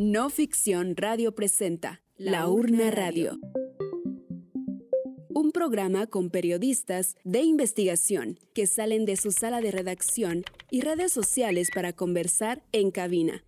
No Ficción Radio presenta La Urna Radio. Un programa con periodistas de investigación que salen de su sala de redacción y redes sociales para conversar en cabina.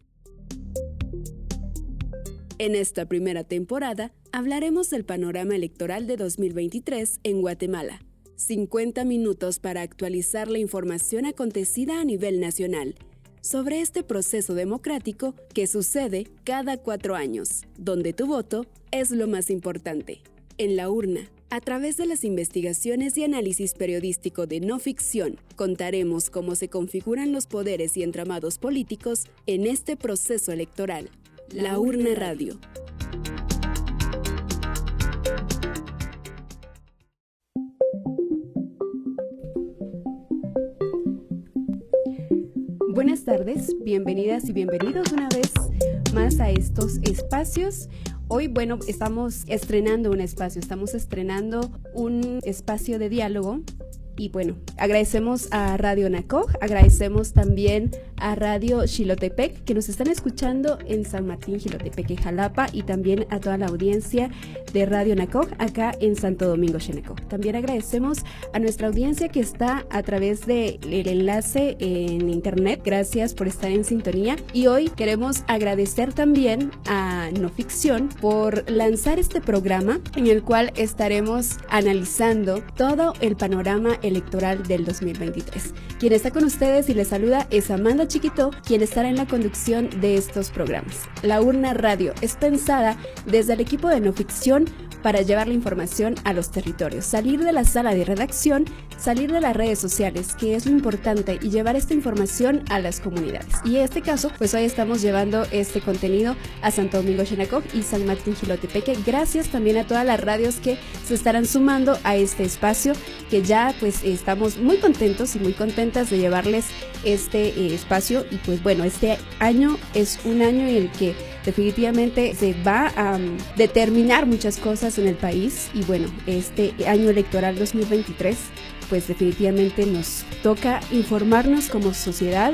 En esta primera temporada hablaremos del panorama electoral de 2023 en Guatemala. 50 minutos para actualizar la información acontecida a nivel nacional sobre este proceso democrático que sucede cada cuatro años, donde tu voto es lo más importante. En la urna, a través de las investigaciones y análisis periodístico de no ficción, contaremos cómo se configuran los poderes y entramados políticos en este proceso electoral. La Urna Radio. Buenas tardes, bienvenidas y bienvenidos una vez más a estos espacios. Hoy, bueno, estamos estrenando un espacio, estamos estrenando un espacio de diálogo y bueno, agradecemos a Radio NACOG, agradecemos también a Radio Xilotepec, que nos están escuchando en San Martín, Xilotepec y Jalapa, y también a toda la audiencia de Radio NACOG acá en Santo Domingo, Xeneco. También agradecemos a nuestra audiencia que está a través del enlace en internet. Gracias por estar en sintonía. Y hoy queremos agradecer también a No Ficción por lanzar este programa en el cual estaremos analizando todo el panorama electoral del 2023. Quien está con ustedes y les saluda es Amanda Chiquito, quien estará en la conducción de estos programas. La Urna Radio es pensada desde el equipo de no ficción para llevar la información a los territorios, salir de la sala de redacción, salir de las redes sociales, que es lo importante, y llevar esta información a las comunidades. Y en este caso, pues hoy estamos llevando este contenido a Santo Domingo Xenacog y San Martín Gilotepeque. Gracias también a todas las radios que se estarán sumando a este espacio, que ya pues estamos muy contentos y muy contentas de llevarles este eh, espacio. Y pues bueno, este año es un año en el que definitivamente se va a um, determinar muchas cosas en el país y bueno, este año electoral 2023 pues definitivamente nos toca informarnos como sociedad,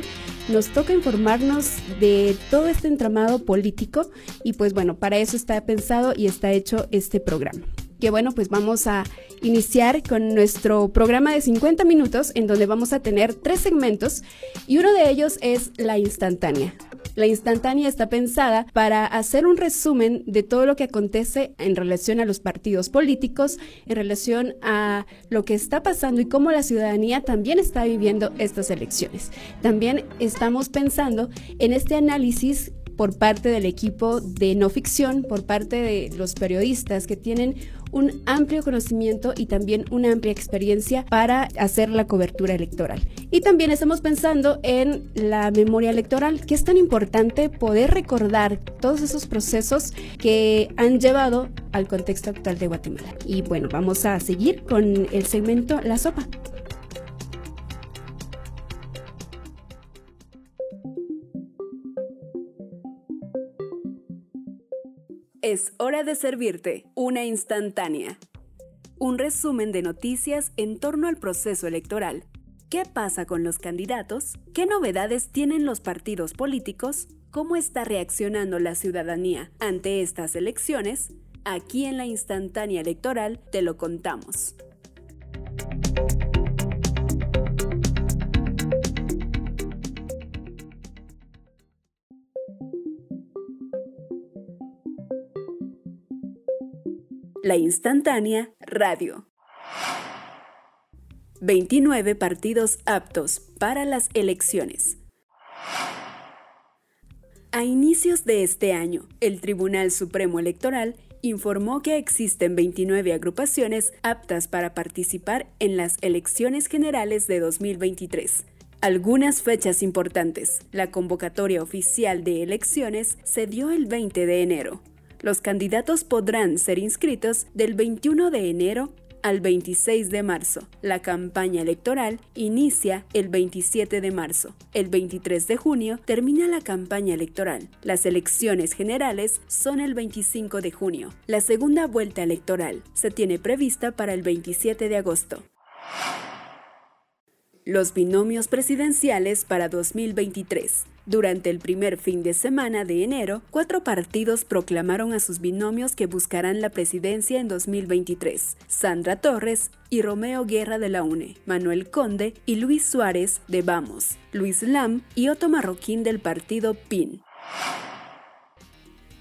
nos toca informarnos de todo este entramado político y pues bueno, para eso está pensado y está hecho este programa. Que bueno, pues vamos a iniciar con nuestro programa de 50 minutos en donde vamos a tener tres segmentos y uno de ellos es la instantánea. La instantánea está pensada para hacer un resumen de todo lo que acontece en relación a los partidos políticos, en relación a lo que está pasando y cómo la ciudadanía también está viviendo estas elecciones. También estamos pensando en este análisis por parte del equipo de no ficción, por parte de los periodistas que tienen un amplio conocimiento y también una amplia experiencia para hacer la cobertura electoral. Y también estamos pensando en la memoria electoral, que es tan importante poder recordar todos esos procesos que han llevado al contexto actual de Guatemala. Y bueno, vamos a seguir con el segmento La Sopa. Es hora de servirte una instantánea. Un resumen de noticias en torno al proceso electoral. ¿Qué pasa con los candidatos? ¿Qué novedades tienen los partidos políticos? ¿Cómo está reaccionando la ciudadanía ante estas elecciones? Aquí en la instantánea electoral te lo contamos. La instantánea radio. 29 partidos aptos para las elecciones. A inicios de este año, el Tribunal Supremo Electoral informó que existen 29 agrupaciones aptas para participar en las elecciones generales de 2023. Algunas fechas importantes. La convocatoria oficial de elecciones se dio el 20 de enero. Los candidatos podrán ser inscritos del 21 de enero al 26 de marzo. La campaña electoral inicia el 27 de marzo. El 23 de junio termina la campaña electoral. Las elecciones generales son el 25 de junio. La segunda vuelta electoral se tiene prevista para el 27 de agosto. Los binomios presidenciales para 2023. Durante el primer fin de semana de enero, cuatro partidos proclamaron a sus binomios que buscarán la presidencia en 2023. Sandra Torres y Romeo Guerra de la UNE, Manuel Conde y Luis Suárez de Vamos, Luis Lam y Otto Marroquín del partido PIN.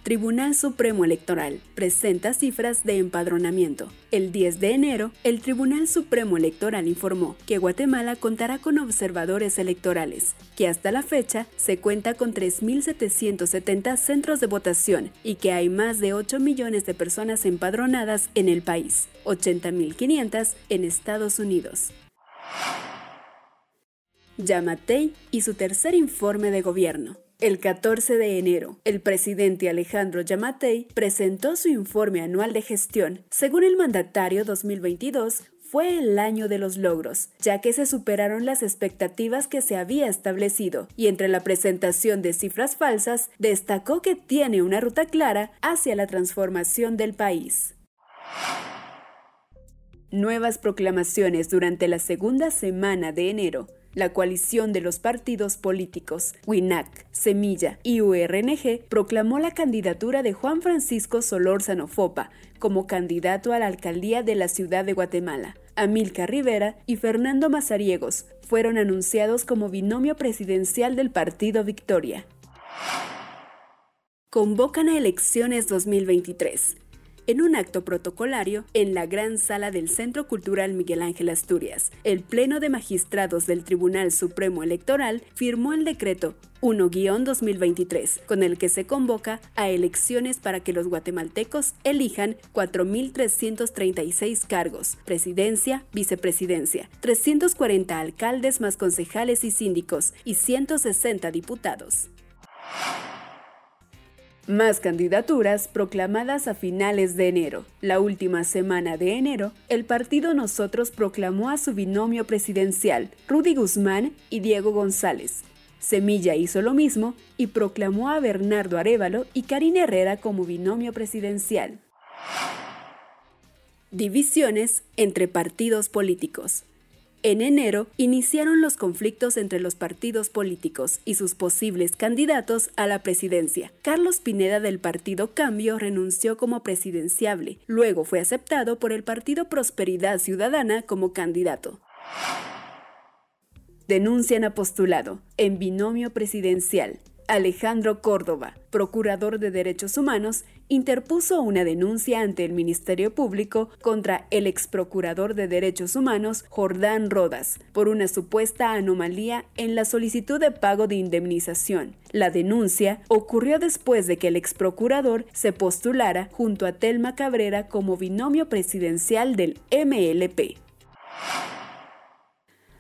Tribunal Supremo Electoral presenta cifras de empadronamiento. El 10 de enero, el Tribunal Supremo Electoral informó que Guatemala contará con observadores electorales, que hasta la fecha se cuenta con 3.770 centros de votación y que hay más de 8 millones de personas empadronadas en el país, 80.500 en Estados Unidos. Yamatei y su tercer informe de gobierno. El 14 de enero, el presidente Alejandro Yamatei presentó su informe anual de gestión. Según el mandatario 2022, fue el año de los logros, ya que se superaron las expectativas que se había establecido, y entre la presentación de cifras falsas, destacó que tiene una ruta clara hacia la transformación del país. Nuevas proclamaciones durante la segunda semana de enero la coalición de los partidos políticos WINAC, Semilla y URNG proclamó la candidatura de Juan Francisco Solórzano Fopa como candidato a la alcaldía de la ciudad de Guatemala. Amilcar Rivera y Fernando Mazariegos fueron anunciados como binomio presidencial del partido Victoria. Convocan a elecciones 2023 en un acto protocolario en la gran sala del Centro Cultural Miguel Ángel Asturias. El Pleno de Magistrados del Tribunal Supremo Electoral firmó el decreto 1-2023, con el que se convoca a elecciones para que los guatemaltecos elijan 4.336 cargos, presidencia, vicepresidencia, 340 alcaldes más concejales y síndicos y 160 diputados. Más candidaturas proclamadas a finales de enero. La última semana de enero, el partido Nosotros proclamó a su binomio presidencial, Rudy Guzmán y Diego González. Semilla hizo lo mismo y proclamó a Bernardo Arevalo y Karina Herrera como binomio presidencial. Divisiones entre partidos políticos. En enero iniciaron los conflictos entre los partidos políticos y sus posibles candidatos a la presidencia. Carlos Pineda del Partido Cambio renunció como presidenciable, luego fue aceptado por el Partido Prosperidad Ciudadana como candidato. Denuncian a postulado en binomio presidencial. Alejandro Córdoba, procurador de derechos humanos, interpuso una denuncia ante el Ministerio Público contra el ex procurador de derechos humanos, Jordán Rodas, por una supuesta anomalía en la solicitud de pago de indemnización. La denuncia ocurrió después de que el ex procurador se postulara junto a Telma Cabrera como binomio presidencial del MLP.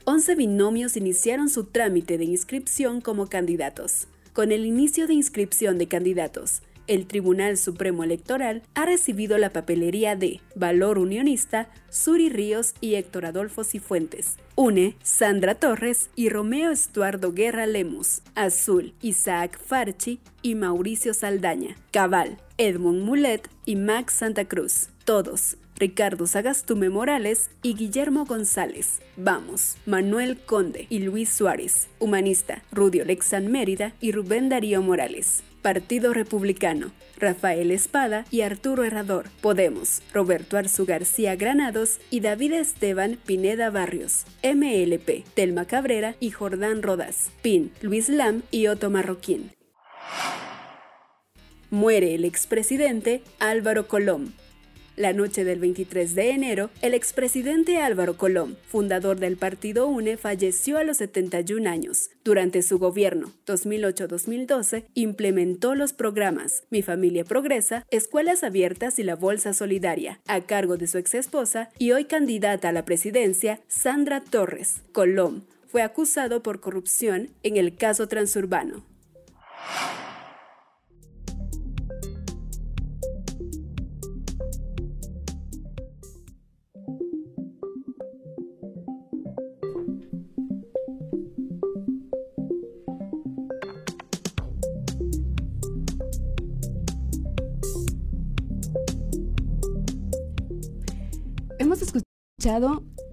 11 binomios iniciaron su trámite de inscripción como candidatos. Con el inicio de inscripción de candidatos, el Tribunal Supremo Electoral ha recibido la papelería de Valor Unionista, Suri Ríos y Héctor Adolfo Cifuentes. UNE, Sandra Torres y Romeo Estuardo Guerra Lemus. Azul, Isaac Farchi y Mauricio Saldaña. Cabal, Edmund Mulet y Max Santa Cruz. Todos, Ricardo Sagastume Morales y Guillermo González. Vamos, Manuel Conde y Luis Suárez. Humanista, Rudio Lexan Mérida y Rubén Darío Morales. Partido Republicano, Rafael Espada y Arturo Herrador. Podemos, Roberto Arzu García Granados y David Esteban Pineda Barrios. MLP, Telma Cabrera y Jordán Rodas. PIN, Luis Lam y Otto Marroquín. Muere el expresidente Álvaro Colom. La noche del 23 de enero, el expresidente Álvaro Colom, fundador del partido UNE, falleció a los 71 años. Durante su gobierno, 2008-2012, implementó los programas Mi Familia Progresa, Escuelas Abiertas y la Bolsa Solidaria, a cargo de su exesposa y hoy candidata a la presidencia, Sandra Torres. Colom fue acusado por corrupción en el caso transurbano.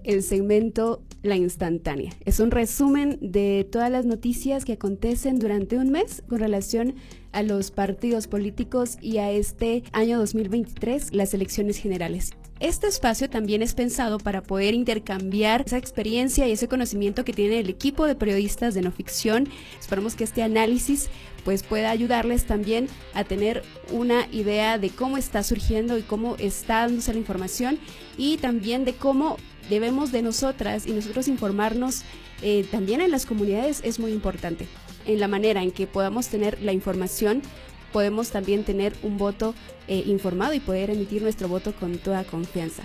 El segmento La Instantánea. Es un resumen de todas las noticias que acontecen durante un mes con relación a los partidos políticos y a este año 2023, las elecciones generales. Este espacio también es pensado para poder intercambiar esa experiencia y ese conocimiento que tiene el equipo de periodistas de no ficción. Esperamos que este análisis pues pueda ayudarles también a tener una idea de cómo está surgiendo y cómo está dándose la información y también de cómo debemos de nosotras y nosotros informarnos eh, también en las comunidades es muy importante. En la manera en que podamos tener la información, podemos también tener un voto eh, informado y poder emitir nuestro voto con toda confianza.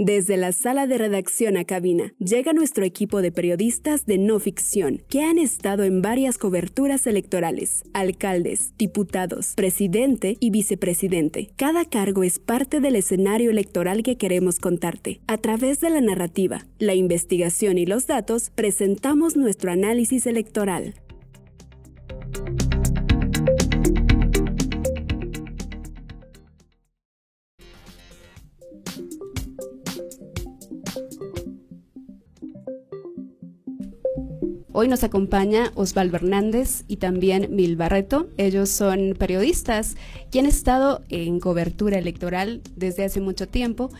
Desde la sala de redacción a cabina, llega nuestro equipo de periodistas de no ficción, que han estado en varias coberturas electorales, alcaldes, diputados, presidente y vicepresidente. Cada cargo es parte del escenario electoral que queremos contarte. A través de la narrativa, la investigación y los datos, presentamos nuestro análisis electoral. Hoy nos acompaña Osvaldo Hernández y también Mil Barreto. Ellos son periodistas y han estado en cobertura electoral desde hace mucho tiempo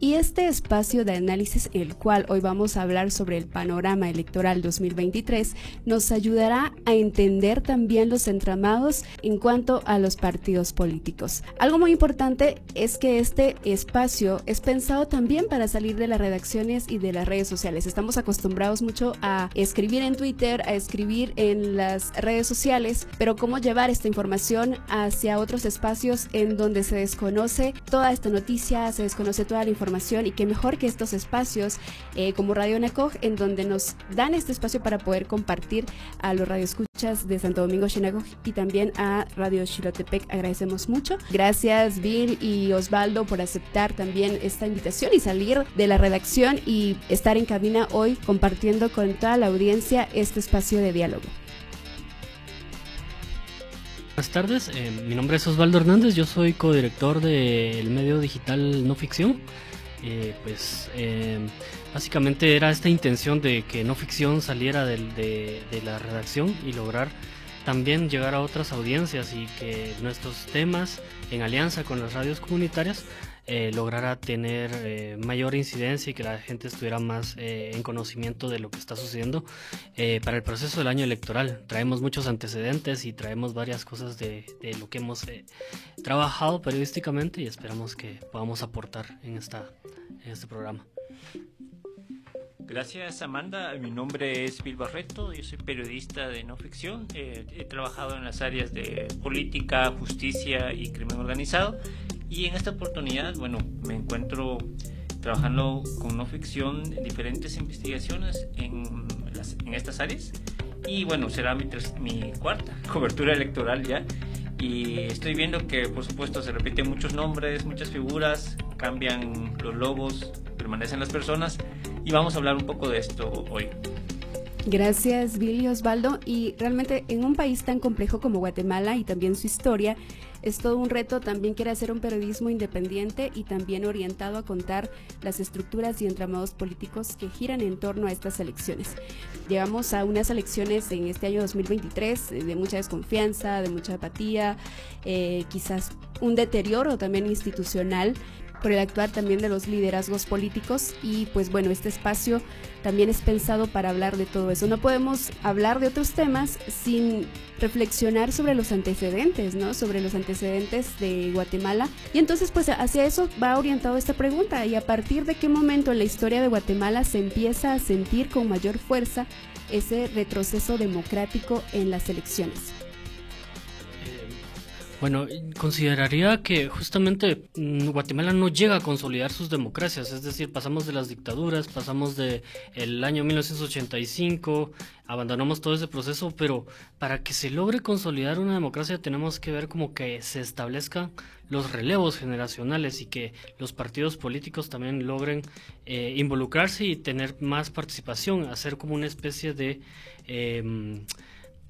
y este espacio de análisis, el cual hoy vamos a hablar sobre el panorama electoral 2023, nos ayudará a entender también los entramados en cuanto a los partidos políticos. Algo muy importante es que este espacio es pensado también para salir de las redacciones y de las redes sociales. Estamos acostumbrados mucho a escribir en Twitter, a escribir en las redes sociales, pero cómo llevar esta información hacia otros espacios en donde se desconoce toda esta noticia, se desconoce toda la información y qué mejor que estos espacios eh, como Radio Nacoj en donde nos dan este espacio para poder compartir a los radioescuchas de Santo Domingo Chinagoj y también a Radio Chilotepec. Agradecemos mucho. Gracias Bill y Osvaldo por aceptar también esta invitación y salir de la redacción y estar en cabina hoy compartiendo con toda la audiencia este espacio de diálogo. Buenas tardes, eh, mi nombre es Osvaldo Hernández, yo soy codirector del medio digital No Ficción. Eh, pues eh, básicamente era esta intención de que no ficción saliera de, la redacción y lograr también llegar a otras audiencias y que nuestros temas en alianza con las radios comunitarias eh, lograra tener mayor incidencia y que la gente estuviera más en conocimiento de lo que está sucediendo para el proceso del año electoral. Traemos muchos antecedentes y traemos varias cosas de, de lo que hemos trabajado periodísticamente y esperamos que podamos aportar en esta en este programa. Gracias Amanda, mi nombre es Bill Barreto, yo soy periodista de no ficción, eh, he trabajado en las áreas de política, justicia y crimen organizado y en esta oportunidad, bueno, me encuentro trabajando con no ficción en diferentes investigaciones en, en estas áreas y bueno, será mi, mi cuarta cobertura electoral ya y estoy viendo que por supuesto se repiten muchos nombres, muchas figuras, cambian los logos, permanecen las personas y vamos a hablar un poco de esto hoy. Gracias, Billy Osvaldo. Y realmente en un país tan complejo como Guatemala y también su historia, es todo un reto también quiere hacer un periodismo independiente y también orientado a contar las estructuras y entramados políticos que giran en torno a estas elecciones. Llegamos a unas elecciones en este año 2023 de mucha desconfianza, de mucha apatía, eh, quizás un deterioro también institucional por el actuar también de los liderazgos políticos y pues bueno, este espacio también es pensado para hablar de todo eso. No podemos hablar de otros temas sin reflexionar sobre los antecedentes, ¿no? Sobre los antecedentes de Guatemala. Y entonces pues hacia eso va orientado esta pregunta y a partir de qué momento en la historia de Guatemala se empieza a sentir con mayor fuerza ese retroceso democrático en las elecciones. Bueno, consideraría que justamente mm, Guatemala no llega a consolidar sus democracias, es decir, pasamos de las dictaduras, pasamos de año 1985, abandonamos todo ese proceso, pero para que se logre consolidar una democracia tenemos que ver como que se establezcan los relevos generacionales y que los partidos políticos también logren eh, involucrarse y tener más participación, hacer como una especie de... Eh,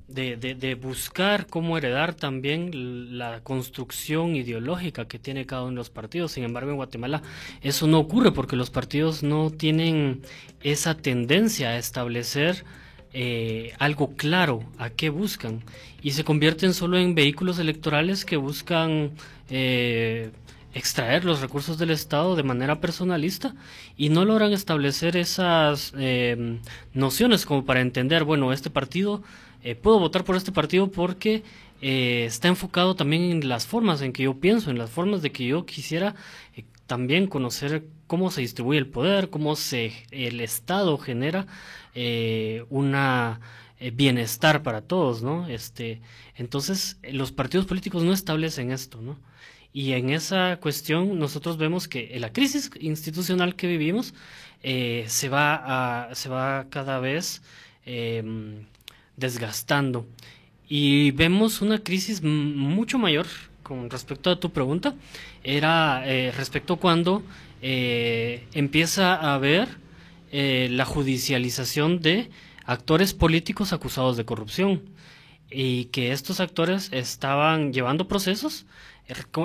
de, buscar cómo heredar también la construcción ideológica que tiene cada uno de los partidos. Sin embargo, en Guatemala eso no ocurre porque los partidos no tienen esa tendencia a establecer eh, algo claro a qué buscan y se convierten solo en vehículos electorales que buscan eh, extraer los recursos del Estado de manera personalista y no logran establecer esas eh, nociones como para entender, bueno, este partido eh, puedo votar por este partido porque eh, está enfocado también en las formas en que yo pienso, en las formas de que yo quisiera eh, también conocer cómo se distribuye el poder, cómo se el Estado genera una bienestar para todos, ¿no? Este, entonces los partidos políticos no establecen esto, ¿no? Y en esa cuestión nosotros vemos que la crisis institucional que vivimos se va a, se va cada vez em, desgastando. Y vemos una crisis mucho mayor con respecto a tu pregunta. Era eh, respecto cuando eh, empieza a haber eh, la judicialización de actores políticos acusados de corrupción y que estos actores estaban llevando procesos.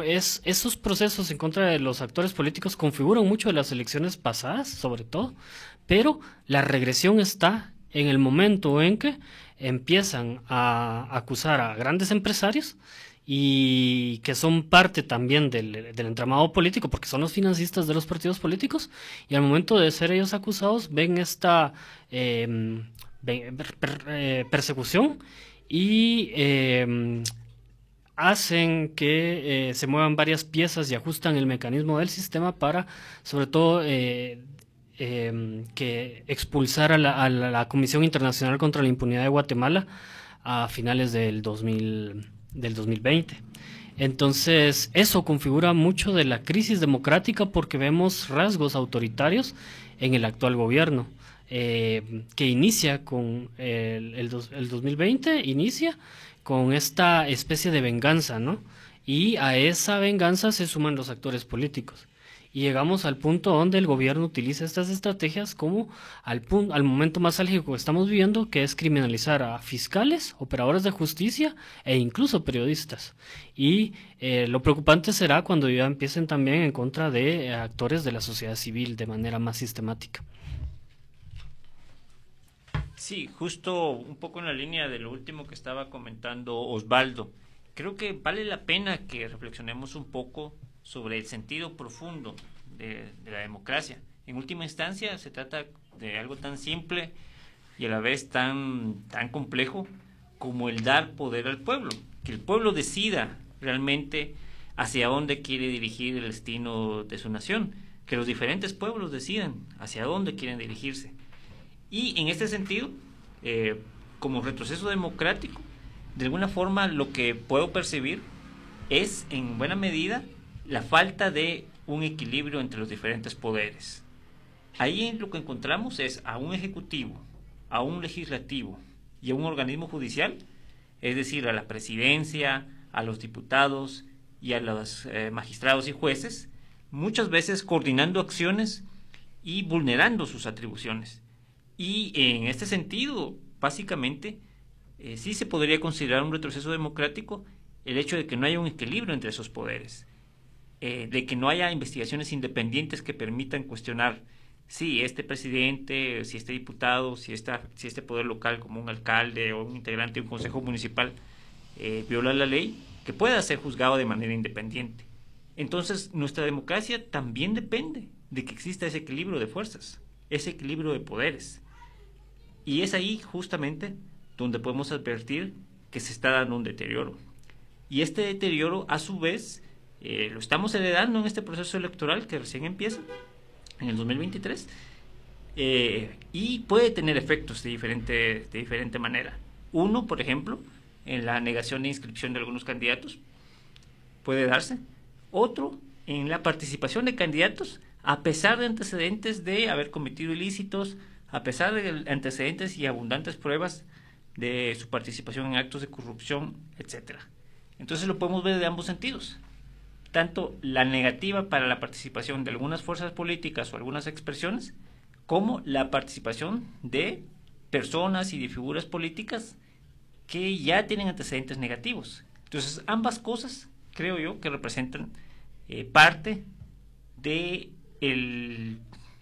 Es, esos procesos en contra de los actores políticos configuran mucho de las elecciones pasadas, sobre todo, pero la regresión está en el momento en que empiezan a acusar a grandes empresarios y que son parte también del, entramado político, porque son los financistas de los partidos políticos, y al momento de ser ellos acusados ven esta em, eh, persecución y em, hacen que eh, se muevan varias piezas y ajustan el mecanismo del sistema para, sobre todo, eh, Em, que expulsara a la, Comisión Internacional contra la Impunidad de Guatemala a finales del, 2000, del 2020. Entonces, eso configura mucho de la crisis democrática porque vemos rasgos autoritarios en el actual gobierno, eh, que inicia con el, el, 2020, inicia con esta especie de venganza, ¿no? Y a esa venganza se suman los actores políticos y llegamos al punto donde el gobierno utiliza estas estrategias como al, punto, al momento más álgido que estamos viviendo, que es criminalizar a fiscales, operadores de justicia e incluso periodistas. Y eh, lo preocupante será cuando ya empiecen también en contra de eh, actores de la sociedad civil de manera más sistemática. Sí, justo un poco en la línea de lo último que estaba comentando Osvaldo. Creo que vale la pena que reflexionemos un poco sobre el sentido profundo de, la democracia. En última instancia, se trata de algo tan simple y a la vez tan, tan complejo como el dar poder al pueblo, que el pueblo decida realmente hacia dónde quiere dirigir el destino de su nación, que los diferentes pueblos decidan hacia dónde quieren dirigirse. Y en este sentido, eh, como retroceso democrático, de alguna forma lo que puedo percibir es en buena medida la falta de un equilibrio entre los diferentes poderes. Ahí lo que encontramos es a un ejecutivo, a un legislativo y a un organismo judicial, es decir, a la presidencia, a los diputados y a los eh, magistrados y jueces, muchas veces coordinando acciones y vulnerando sus atribuciones. Y en este sentido, básicamente, eh, sí se podría considerar un retroceso democrático el hecho de que no haya un equilibrio entre esos poderes. Eh, de que no haya investigaciones independientes que permitan cuestionar si este presidente, si este diputado, si, esta, si este poder local como un alcalde o un integrante de un consejo municipal eh, viola la ley, que pueda ser juzgado de manera independiente. Entonces, nuestra democracia también depende de que exista ese equilibrio de fuerzas, ese equilibrio de poderes. Y es ahí justamente donde podemos advertir que se está dando un deterioro. Y este deterioro, a su vez, eh, lo estamos heredando en este proceso electoral que recién empieza, en el 2023, eh, y puede tener efectos de diferente, de diferente manera. Uno, por ejemplo, en la negación de inscripción de algunos candidatos, puede darse. Otro, en la participación de candidatos, a pesar de antecedentes de haber cometido ilícitos, a pesar de antecedentes y abundantes pruebas de su participación en actos de corrupción, etc. Entonces lo podemos ver de ambos sentidos tanto la negativa para la participación de algunas fuerzas políticas o algunas expresiones, como la participación de personas y de figuras políticas que ya tienen antecedentes negativos. Entonces, ambas cosas creo yo que representan eh, parte de,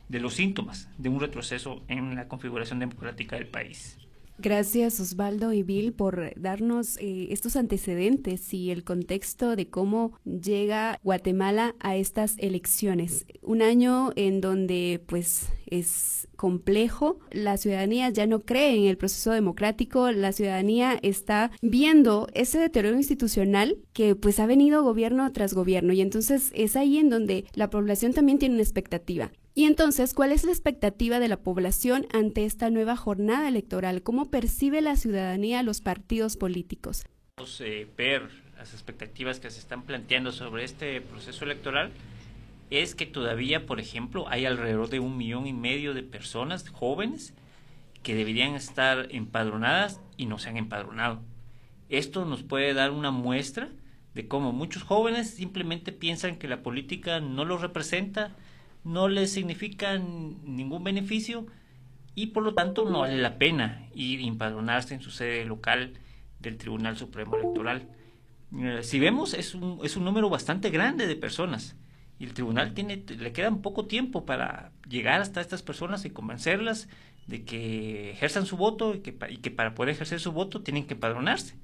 los síntomas de un retroceso en la configuración democrática del país. Gracias Osvaldo y Bill por darnos eh, estos antecedentes y el contexto de cómo llega Guatemala a estas elecciones. Un año en donde pues es complejo, la ciudadanía ya no cree en el proceso democrático, la ciudadanía está viendo ese deterioro institucional que pues ha venido gobierno tras gobierno y entonces es ahí en donde la población también tiene una expectativa. Y entonces, ¿cuál es la expectativa de la población ante esta nueva jornada electoral? ¿Cómo percibe la ciudadanía los partidos políticos? Eh, ver las expectativas que se están planteando sobre este proceso electoral es que todavía, por ejemplo, hay alrededor de un millón y medio de personas jóvenes que deberían estar empadronadas y no se han empadronado. Esto nos puede dar una muestra de cómo muchos jóvenes simplemente piensan que la política no los representa, no les significa ningún beneficio y por lo tanto no vale la pena ir a empadronarse en su sede local del Tribunal Supremo Electoral. Eh, si vemos, es un, es un número bastante grande de personas y el tribunal tiene, le queda poco tiempo para llegar hasta estas personas y convencerlas de que ejerzan su voto y que, y que para poder ejercer su voto tienen que empadronarse.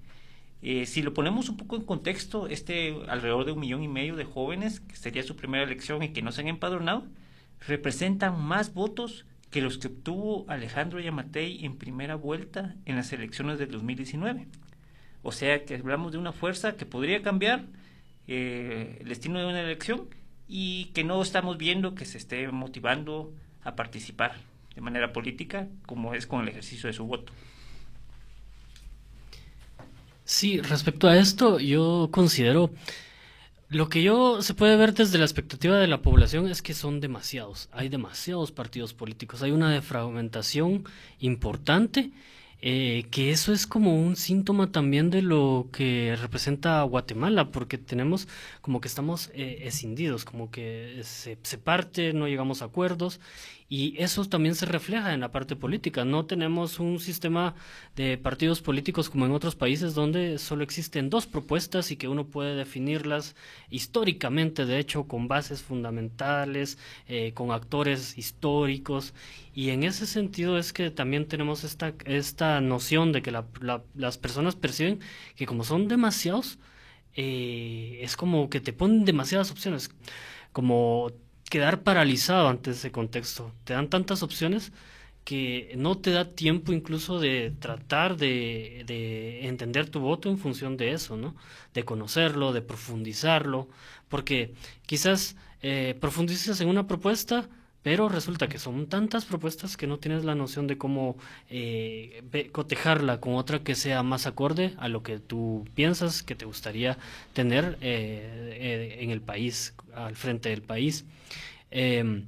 Eh, si lo ponemos un poco en contexto, este alrededor de un millón y medio de jóvenes, que sería su primera elección y que no se han empadronado, representan más votos que los que obtuvo Alejandro Yamatei en primera vuelta en las elecciones del 2019. O sea que hablamos de una fuerza que podría cambiar eh, el destino de una elección y que no estamos viendo que se esté motivando a participar de manera política como es con el ejercicio de su voto. Sí, respecto a esto, yo considero lo que yo se puede ver desde la expectativa de la población es que son demasiados, hay demasiados partidos políticos, hay una defragmentación importante, eh, que eso es como un síntoma también de lo que representa Guatemala, porque tenemos como que estamos eh, escindidos, como que se, se parte, no llegamos a acuerdos y eso también se refleja en la parte política. No tenemos un sistema de partidos políticos como en otros países donde solo existen dos propuestas y que uno puede definirlas históricamente, de hecho, con bases fundamentales, eh, con actores históricos. Y en ese sentido es que también tenemos esta, esta noción de que las personas perciben que como son demasiados, eh, es como que te ponen demasiadas opciones. Como quedar paralizado ante ese contexto. Te dan tantas opciones que no te da tiempo incluso de tratar de, de, entender tu voto en función de eso, ¿no? De conocerlo, de profundizarlo, porque quizás eh, profundizas en una propuesta, pero resulta que son tantas propuestas que no tienes la noción de cómo eh, cotejarla con otra que sea más acorde a lo que tú piensas que te gustaría tener eh, eh en el país, al frente del país. Em,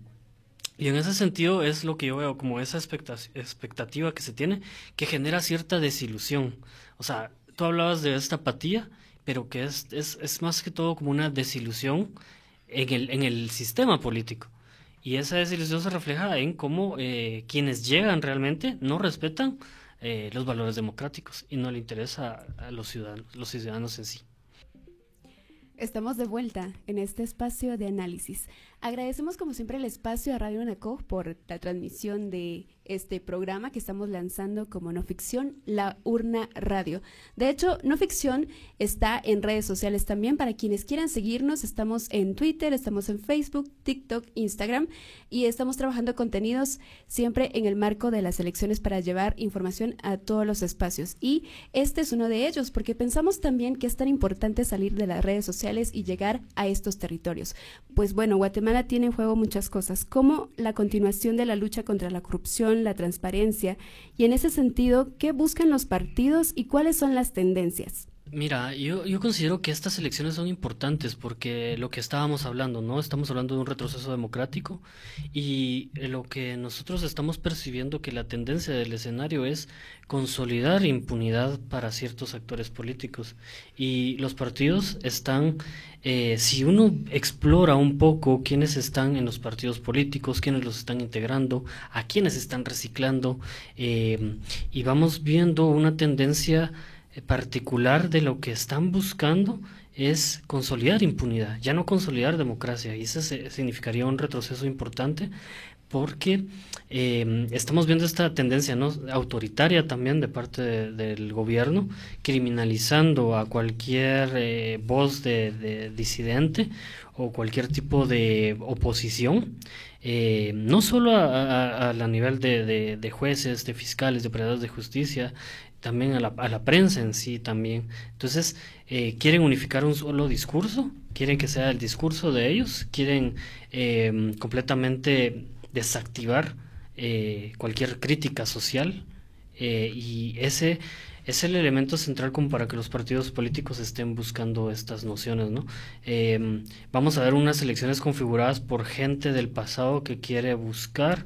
y en ese sentido es lo que yo veo como esa expectativa que se tiene que genera cierta desilusión. O sea, tú hablabas de esta apatía, pero que es, es, es más que todo como una desilusión en el, en el sistema político. Y esa desilusión se refleja en cómo eh, quienes llegan realmente no respetan eh, los valores democráticos y no le interesa a los ciudadanos, los ciudadanos en sí. Estamos de vuelta en este espacio de análisis. Agradecemos como siempre el espacio a Radio Naco por la transmisión de este programa que estamos lanzando como No Ficción, La Urna Radio. De hecho, No Ficción está en redes sociales también. Para quienes quieran seguirnos, estamos en Twitter, estamos en Facebook, TikTok, Instagram y estamos trabajando contenidos siempre en el marco de las elecciones para llevar información a todos los espacios. Y este es uno de ellos porque pensamos también que es tan importante salir de las redes sociales y llegar a estos territorios. Pues bueno, Guatemala tiene en juego muchas cosas, como la continuación de la lucha contra la corrupción, la transparencia y en ese sentido, ¿qué buscan los partidos y cuáles son las tendencias? Mira, yo, yo considero que estas elecciones son importantes porque lo que estábamos hablando, ¿no? Estamos hablando de un retroceso democrático y lo que nosotros estamos percibiendo que la tendencia del escenario es consolidar impunidad para ciertos actores políticos y los partidos están, eh, si uno explora un poco quiénes están en los partidos políticos, quiénes los están integrando, a quiénes están reciclando eh, y vamos viendo una tendencia particular de lo que están buscando es consolidar impunidad, ya no consolidar democracia, y eso significaría un retroceso importante porque eh, estamos viendo esta tendencia ¿no? autoritaria también de parte del gobierno, criminalizando a cualquier eh, voz de, disidente o cualquier tipo de oposición, eh, no solo a, a, nivel de, de, jueces, de fiscales, de operadores de justicia, también a la, a la prensa en sí también. Entonces, eh, quieren unificar un solo discurso, quieren que sea el discurso de ellos, quieren eh, completamente desactivar eh, cualquier crítica social y ese es el elemento central como para que los partidos políticos estén buscando estas nociones, ¿no? vamos a ver unas elecciones configuradas por gente del pasado que quiere buscar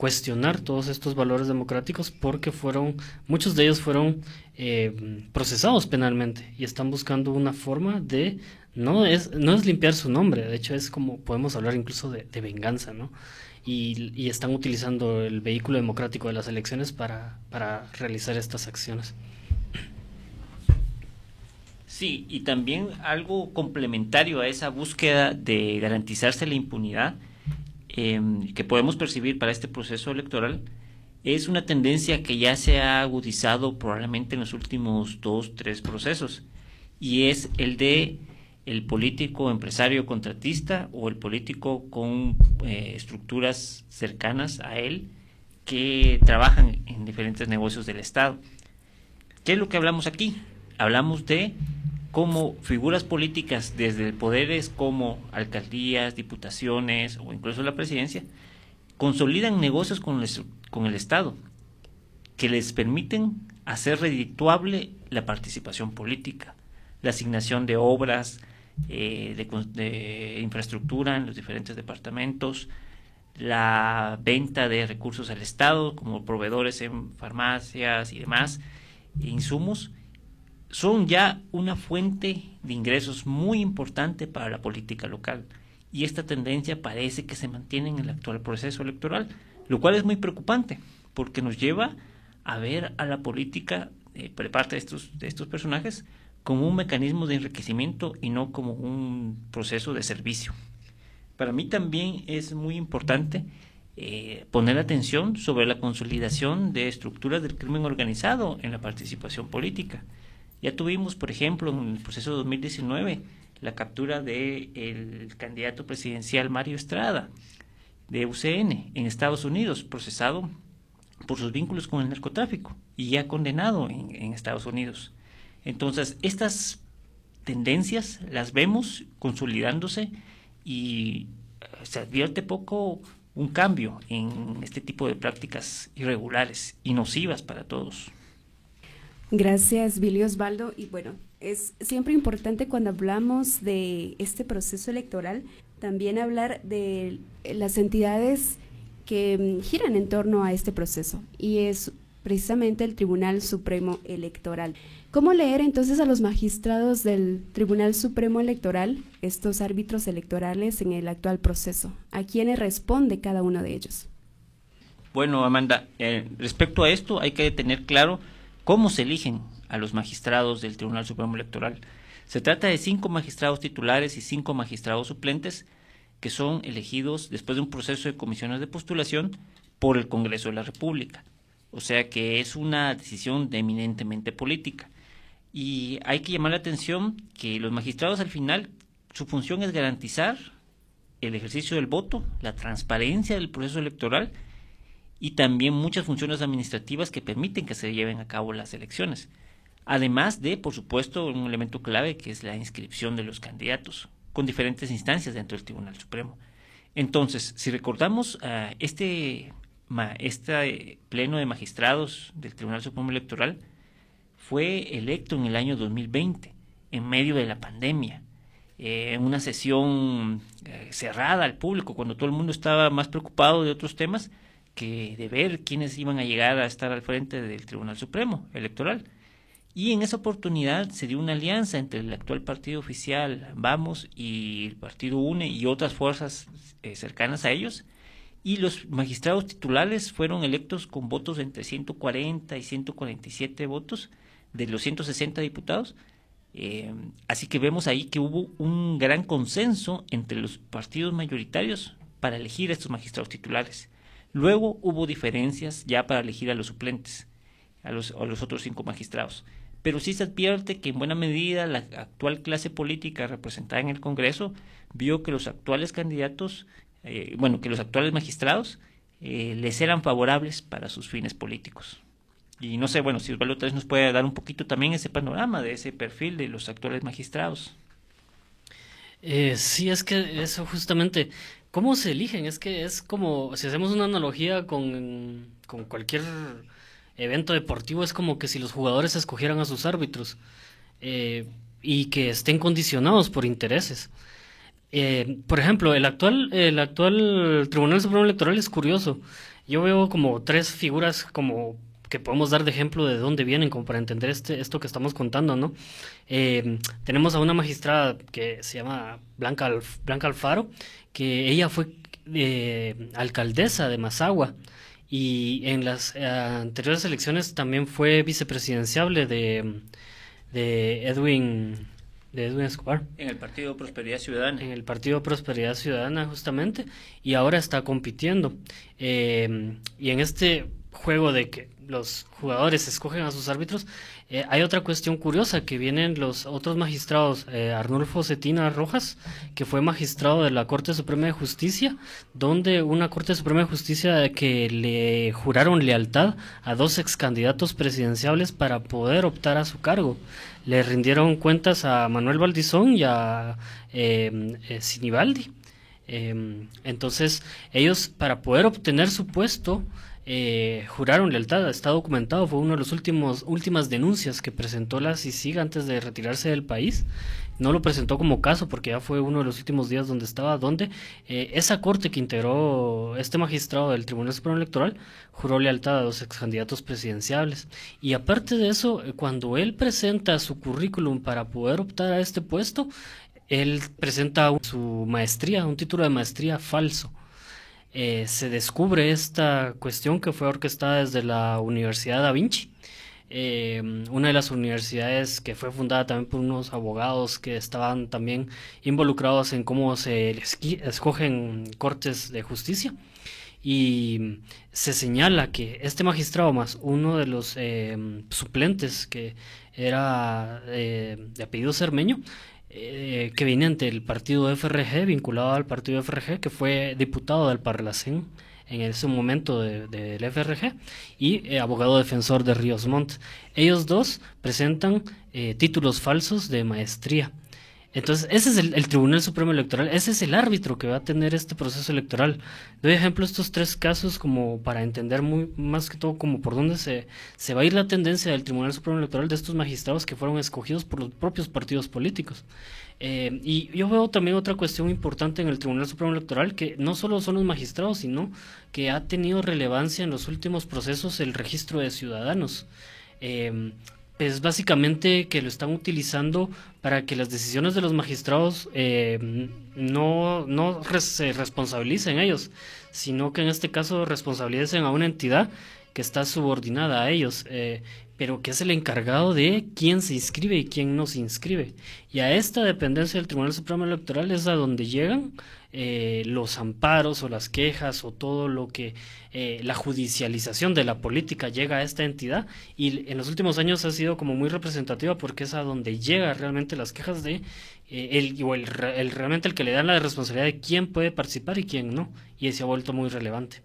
cuestionar todos estos valores democráticos porque fueron, muchos de ellos fueron eh, procesados penalmente y están buscando una forma de, no es, no es limpiar su nombre, de hecho es como podemos hablar incluso de, venganza, ¿no? Y, están utilizando el vehículo democrático de las elecciones para, para realizar estas acciones. Sí, y también algo complementario a esa búsqueda de garantizarse la impunidad Em, que podemos percibir para este proceso electoral es una tendencia que ya se ha agudizado probablemente en los últimos dos, tres procesos, y es el de el político empresario contratista o el político con eh, estructuras cercanas a él que trabajan en diferentes negocios del Estado. ¿Qué es lo que hablamos aquí? Hablamos de como figuras políticas desde poderes como alcaldías, diputaciones o incluso la presidencia, consolidan negocios con, con el Estado que les permiten hacer redituable la participación política, la asignación de obras, eh, de, infraestructura en los diferentes departamentos, la venta de recursos al Estado como proveedores en farmacias y demás, insumos, son ya una fuente de ingresos muy importante para la política local. Y esta tendencia parece que se mantiene en el actual proceso electoral, lo cual es muy preocupante porque nos lleva a ver a la política eh, por parte de estos, de estos personajes como un mecanismo de enriquecimiento y no como un proceso de servicio. Para mí también es muy importante eh, poner atención sobre la consolidación de estructuras del crimen organizado en la participación política. Ya tuvimos, por ejemplo, en el proceso de 2019, la captura del el candidato presidencial Mario Estrada de UCN en Estados Unidos, procesado por sus vínculos con el narcotráfico y ya condenado en, Estados Unidos. Entonces, estas tendencias las vemos consolidándose y se advierte poco un cambio en este tipo de prácticas irregulares y nocivas para todos. Gracias, Billy Osvaldo. Y bueno, es siempre importante cuando hablamos de este proceso electoral también hablar de las entidades que mm, giran en torno a este proceso y es precisamente el Tribunal Supremo Electoral. ¿Cómo leer entonces a los magistrados del Tribunal Supremo Electoral, estos árbitros electorales en el actual proceso? ¿A quiénes responde cada uno de ellos? Bueno, Amanda, eh, respecto a esto hay que tener claro ¿Cómo se eligen a los magistrados del Tribunal Supremo Electoral? Se trata de cinco magistrados titulares y cinco magistrados suplentes que son elegidos después de un proceso de comisiones de postulación por el Congreso de la República. O sea que es una decisión eminentemente política. Y hay que llamar la atención que los magistrados al final su función es garantizar el ejercicio del voto, la transparencia del proceso electoral y también muchas funciones administrativas que permiten que se lleven a cabo las elecciones. Además de, por supuesto, un elemento clave que es la inscripción de los candidatos con diferentes instancias dentro del Tribunal Supremo. Entonces, si recordamos uh, este, este pleno de magistrados del Tribunal Supremo Electoral fue electo en el año 2020, en medio de la pandemia, eh, en una sesión eh, cerrada al público, cuando todo el mundo estaba más preocupado de otros temas, que de ver quiénes iban a llegar a estar al frente del Tribunal Supremo Electoral. Y en esa oportunidad se dio una alianza entre el actual partido oficial Vamos y el partido UNE y otras fuerzas eh, cercanas a ellos y los magistrados titulares fueron electos con votos entre 140 y 147 votos de los 160 diputados. Eh, así que vemos ahí que hubo un gran consenso entre los partidos mayoritarios para elegir a estos magistrados titulares. Luego hubo diferencias ya para elegir a los suplentes, a los, a los otros cinco magistrados. Pero sí se advierte que en buena medida la actual clase política representada en el Congreso vio que los actuales candidatos eh, bueno, que los actuales magistrados eh, les eran favorables para sus fines políticos. Y no sé, bueno, si Osvaldo vez nos puede dar un poquito también ese panorama de ese perfil de los actuales magistrados. Eh, sí, es que eso justamente, ¿cómo se eligen? Es que es como, si hacemos una analogía con, con cualquier evento deportivo, es como que si los jugadores escogieran a sus árbitros eh, y que estén condicionados por intereses. Eh, por ejemplo, el actual, el actual Tribunal Supremo Electoral es curioso. Yo veo como tres figuras como que podemos dar de ejemplo de dónde vienen, como para entender este, esto que estamos contando, ¿no? Eh, tenemos a una magistrada que se llama Blanca, Blanca Alfaro, que ella fue eh, alcaldesa de Mazagua y en las anteriores elecciones también fue vicepresidenciable de, de Edwin de Edwin Escobar. En el Partido Prosperidad Ciudadana. En el Partido Prosperidad Ciudadana, justamente, y ahora está compitiendo. Eh, y en este juego de que los jugadores escogen a sus árbitros, eh, hay otra cuestión curiosa, que vienen los otros magistrados, eh, Arnulfo Cetina Rojas, que fue magistrado de la Corte Suprema de Justicia, donde una Corte Suprema de Justicia que le juraron lealtad a dos ex candidatos presidenciales para poder optar a su cargo. Le rindieron cuentas a Manuel Valdizón y a eh, eh Sinibaldi. entonces, ellos, para poder obtener su puesto, eh, juraron lealtad, está documentado, fue una de las últimas denuncias que presentó la CICIG antes de retirarse del país. No lo presentó como caso porque ya fue uno de los últimos días donde estaba, donde eh, esa corte que integró este magistrado del Tribunal Supremo Electoral juró lealtad a los ex candidatos presidenciales. Y aparte de eso, eh, cuando él presenta su currículum para poder optar a este puesto, él presenta su maestría, un título de maestría falso. Eh, se descubre esta cuestión que fue orquestada desde la Universidad Da Vinci, eh, una de las universidades que fue fundada también por unos abogados que estaban también involucrados en cómo se escogen cortes de justicia. Y se señala que este magistrado más uno de los eh, suplentes que era de apellido Cermeño eh, que viene ante el partido FRG, vinculado al partido FRG, que fue diputado del Parlacén en ese momento del de, FRG y eh, abogado defensor de Ríos Montt. Ellos dos presentan eh, títulos falsos de maestría. Entonces, ese es el, Tribunal Supremo Electoral, ese es el árbitro que va a tener este proceso electoral. Doy ejemplo estos tres casos como para entender muy más que todo como por dónde se, se va a ir la tendencia del Tribunal Supremo Electoral de estos magistrados que fueron escogidos por los propios partidos políticos. Eh, y yo veo también otra cuestión importante en el Tribunal Supremo Electoral, que no solo son los magistrados, sino que ha tenido relevancia en los últimos procesos el registro de ciudadanos. Eh, es básicamente que lo están utilizando para que las decisiones de los magistrados eh, no, no se responsabilicen ellos, sino que en este caso responsabilicen a una entidad que está subordinada a ellos, eh, pero que es el encargado de quién se inscribe y quién no se inscribe. Y a esta dependencia del Tribunal Supremo Electoral es a donde llegan eh, los amparos o las quejas o todo lo que eh, la judicialización de la política llega a esta entidad y en los últimos años ha sido como muy representativa porque es a donde llega realmente las quejas de eh, el, o el, realmente el que le dan la responsabilidad de quién puede participar y quién no y se ha vuelto muy relevante.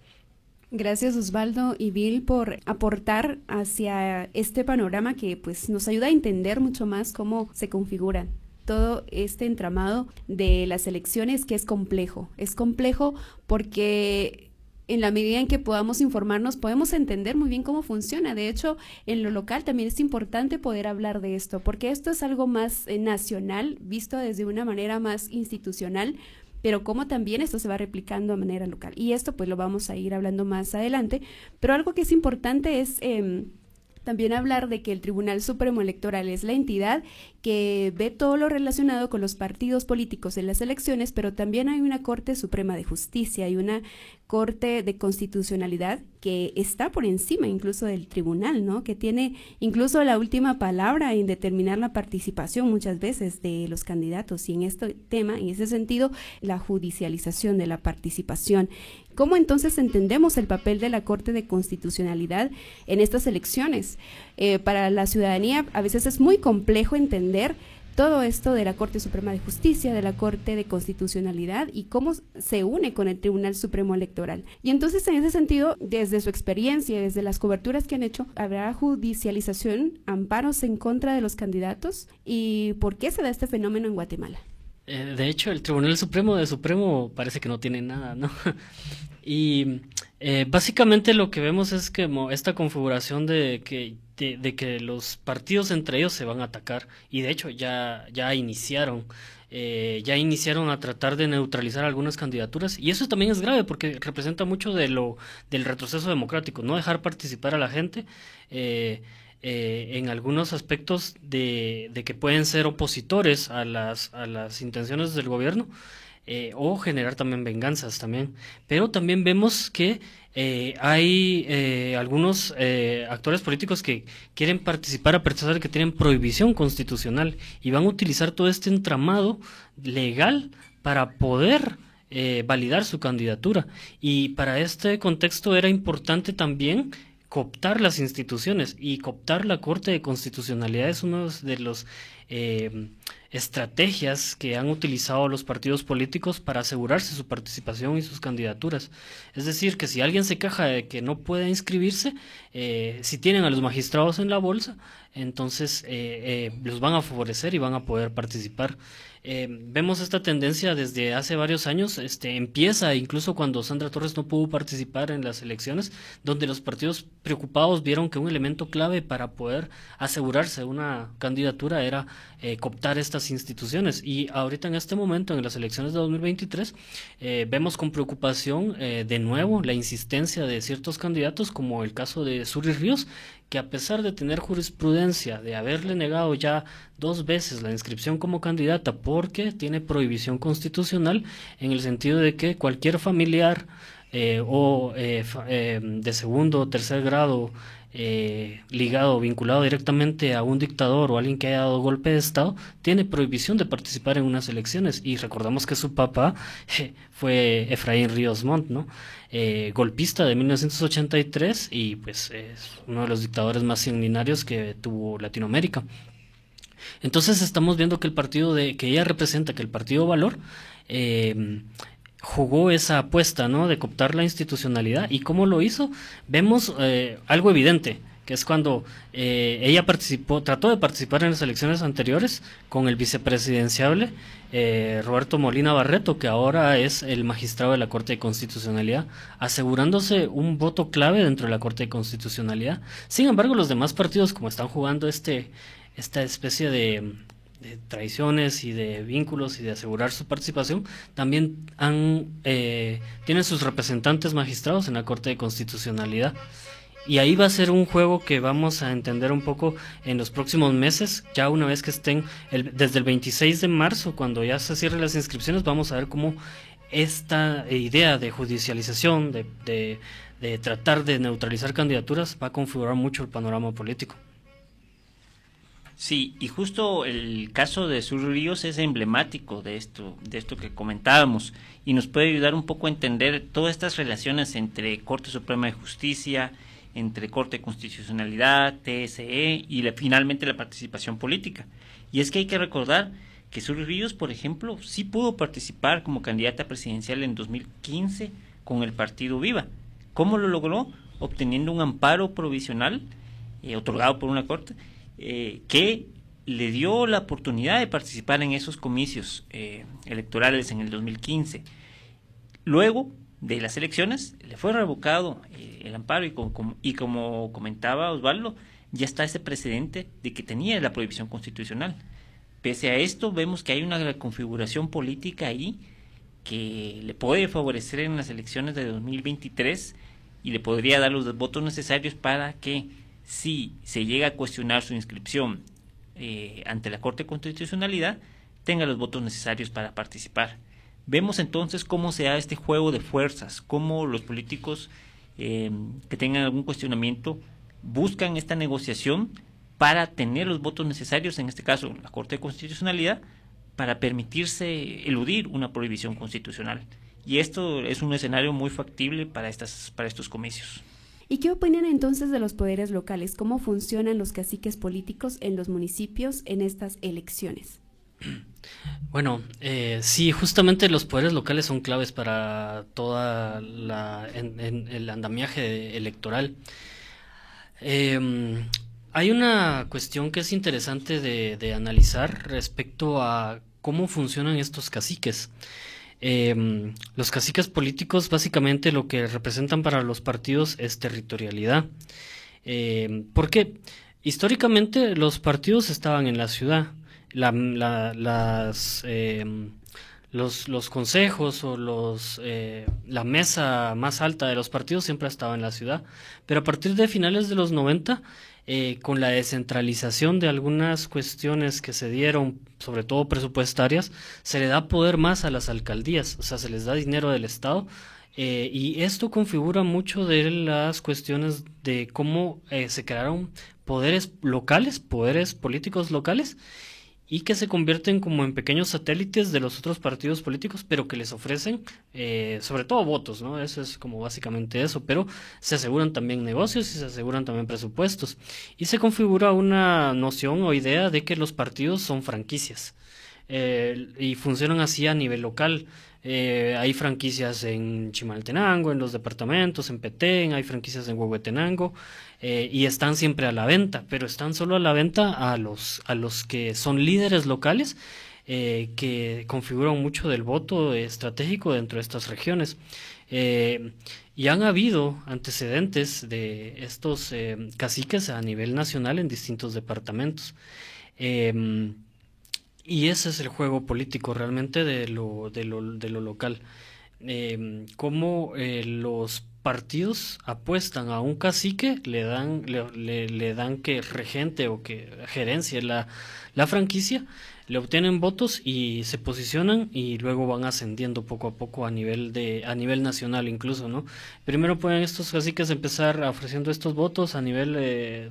Gracias Osvaldo y Bill por aportar hacia este panorama que pues nos ayuda a entender mucho más cómo se configuran todo este entramado de las elecciones que es complejo. Es complejo porque en la medida en que podamos informarnos, podemos entender muy bien cómo funciona. De hecho, en lo local también es importante poder hablar de esto, porque esto es algo más eh, nacional, visto desde una manera más institucional, pero cómo también esto se va replicando a manera local. Y esto pues lo vamos a ir hablando más adelante, pero algo que es importante es... Em, también hablar de que el Tribunal Supremo Electoral es la entidad que ve todo lo relacionado con los partidos políticos en las elecciones, pero también hay una Corte Suprema de Justicia y una Corte de Constitucionalidad que está por encima incluso del tribunal, ¿no? Que tiene incluso la última palabra en determinar la participación muchas veces de los candidatos y en este tema, en ese sentido, la judicialización de la participación. ¿Cómo entonces entendemos el papel de la Corte de Constitucionalidad en estas elecciones? Eh, para la ciudadanía a veces es muy complejo entender todo esto de la Corte Suprema de Justicia, de la Corte de Constitucionalidad y cómo se une con el Tribunal Supremo Electoral. Y entonces, en ese sentido, desde su experiencia, desde las coberturas que han hecho, ¿habrá judicialización, amparos en contra de los candidatos? ¿Y por qué se da este fenómeno en Guatemala? Eh, de hecho, el Tribunal Supremo de Supremo parece que no tiene nada, ¿no? y eh, básicamente lo que vemos es que esta configuración de que de, que los partidos entre ellos se van a atacar y de hecho ya, ya iniciaron. Eh, ya iniciaron a tratar de neutralizar algunas candidaturas y eso también es grave porque representa mucho de lo del retroceso democrático, no dejar participar a la gente eh, eh, en algunos aspectos de, de, que pueden ser opositores a las, a las intenciones del gobierno o generar también venganzas también. Pero también vemos que eh, hay eh, algunos eh, actores políticos que quieren participar a pesar de que tienen prohibición constitucional y van a utilizar todo este entramado legal para poder validar su candidatura. Y para este contexto era importante también cooptar las instituciones y cooptar la Corte de Constitucionalidad es uno de los estrategias que han utilizado los partidos políticos para asegurarse su participación y sus candidaturas. Es decir, que si alguien se queja de que no puede inscribirse, eh, si tienen a los magistrados en la bolsa, entonces eh, eh, los van a favorecer y van a poder participar. Vemos esta tendencia desde hace varios años, este, empieza incluso cuando Sandra Torres no pudo participar en las elecciones, donde los partidos preocupados vieron que un elemento clave para poder asegurarse una candidatura era cooptar estas instituciones. Y ahorita en este momento, en las elecciones de 2023, vemos con preocupación de nuevo la insistencia de ciertos candidatos, como el caso de Suri Ríos, que a pesar de tener jurisprudencia, de haberle negado ya dos veces la inscripción como candidata porque tiene prohibición constitucional en el sentido de que cualquier familiar eh, o eh, eh, de segundo o tercer grado eh, ligado, vinculado directamente a un dictador o alguien que haya dado golpe de Estado, tiene prohibición de participar en unas elecciones. Y recordamos que su papá fue Efraín Ríos Montt, ¿no? Eh, golpista de 1983 y pues es uno de los dictadores más sanguinarios que tuvo Latinoamérica. Entonces estamos viendo que el partido de, que ella representa, que el partido Valor, eh, jugó esa apuesta, ¿no? De cooptar la institucionalidad. ¿Y cómo lo hizo? Vemos eh, algo evidente, que es cuando eh, ella participó, trató de participar en las elecciones anteriores con el vicepresidenciable eh, Roberto Molina Barreto, que ahora es el magistrado de la Corte de Constitucionalidad, asegurándose un voto clave dentro de la Corte de Constitucionalidad. Sin embargo, los demás partidos, como están jugando este, esta especie de de traiciones y de vínculos y de asegurar su participación, también han, eh, tienen sus representantes magistrados en la Corte de Constitucionalidad. Y ahí va a ser un juego que vamos a entender un poco en los próximos meses, ya una vez que estén, el, desde el 26 de marzo, cuando ya se cierren las inscripciones, vamos a ver cómo esta idea de judicialización, de, de, de tratar de neutralizar candidaturas, va a configurar mucho el panorama político. Sí, y justo el caso de Sur Ríos es emblemático de esto, de esto que comentábamos, y nos puede ayudar un poco a entender todas estas relaciones entre Corte Suprema de Justicia, entre Corte de Constitucionalidad, TSE y finalmente la participación política. Y es que hay que recordar que Sur Ríos, por ejemplo, sí pudo participar como candidata presidencial en 2015 con el partido Viva. ¿Cómo lo logró? Obteniendo un amparo provisional eh, otorgado por una corte eh, que le dio la oportunidad de participar en esos comicios eh, electorales en el 2015. Luego de las elecciones le fue revocado eh, el amparo y como, y como comentaba Osvaldo, ya está ese precedente de que tenía la prohibición constitucional. Pese a esto, vemos que hay una configuración política ahí que le puede favorecer en las elecciones de 2023 y le podría dar los votos necesarios para que si se llega a cuestionar su inscripción eh, ante la Corte de Constitucionalidad, tenga los votos necesarios para participar. Vemos entonces cómo se da este juego de fuerzas, cómo los políticos eh, que tengan algún cuestionamiento buscan esta negociación para tener los votos necesarios, en este caso la Corte de Constitucionalidad, para permitirse eludir una prohibición constitucional. Y esto es un escenario muy factible para, estas, para estos comicios. ¿Y qué opinan entonces de los poderes locales? ¿Cómo funcionan los caciques políticos en los municipios en estas elecciones? Bueno, eh, sí, justamente los poderes locales son claves para toda el andamiaje electoral. Em, hay una cuestión que es interesante de, analizar respecto a cómo funcionan estos caciques. Em, los caciques políticos básicamente lo que representan para los partidos es territorialidad. Eh, porque históricamente los partidos estaban en la ciudad. las, em, los, los, consejos o los, eh, la mesa más alta de los partidos siempre estaba en la ciudad. Pero a partir de finales de los 90 eh, con la descentralización de algunas cuestiones que se dieron, sobre todo presupuestarias, se le da poder más a las alcaldías, o sea, se les da dinero del Estado. Eh, y esto configura mucho de las cuestiones de cómo eh, se crearon poderes locales, poderes políticos locales, y que se convierten como en pequeños satélites de los otros partidos políticos, pero que les ofrecen eh, sobre todo votos, ¿no? Eso es como básicamente eso, pero se aseguran también negocios y se aseguran también presupuestos. Y se configura una noción o idea de que los partidos son franquicias eh, y funcionan así a nivel local. Eh, hay franquicias en Chimaltenango, en los departamentos, en Petén, hay franquicias en Huehuetenango eh, y están siempre a la venta, pero están solo a la venta a los, a los que son líderes locales eh, que configuran mucho del voto estratégico dentro de estas regiones. y han habido antecedentes de estos caciques a nivel nacional en distintos departamentos. Y ese es el juego político realmente de lo, de lo, de lo local. Eh, cómo eh, los partidos apuestan a un cacique, le dan, le, le, dan que regente o que gerencia la, la franquicia, le obtienen votos y se posicionan y luego van ascendiendo poco a poco a nivel de a nivel nacional incluso no primero pueden estos caciques empezar ofreciendo estos votos a nivel de,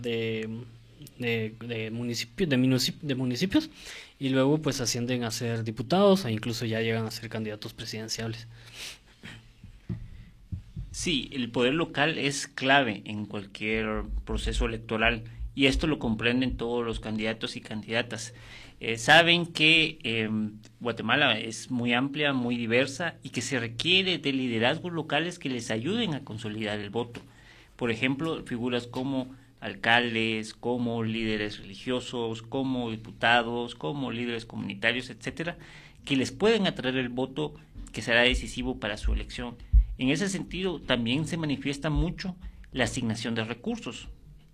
de, de, municipios de municipios y luego pues ascienden a ser diputados e incluso ya llegan a ser candidatos presidenciales. Sí, el poder local es clave en cualquier proceso electoral y esto lo comprenden todos los candidatos y candidatas. Eh, saben que em, Guatemala es muy amplia, muy diversa y que se requiere de liderazgos locales que les ayuden a consolidar el voto. Por ejemplo, figuras como alcaldes, como líderes religiosos, como diputados, como líderes comunitarios, etcétera, que les pueden atraer el voto que será decisivo para su elección. En ese sentido, también se manifiesta mucho la asignación de recursos,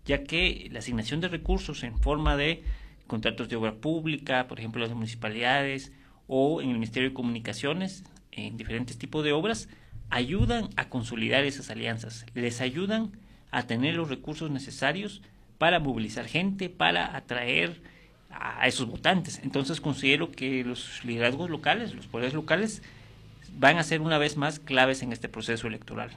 ya que la asignación de recursos en forma de contratos de obra pública, por ejemplo, las municipalidades o en el Ministerio de Comunicaciones, en diferentes tipos de obras, ayudan a consolidar esas alianzas, les ayudan a tener los recursos necesarios para movilizar gente, para atraer a esos votantes. Entonces considero que los liderazgos locales, los poderes locales, van a ser una vez más claves en este proceso electoral.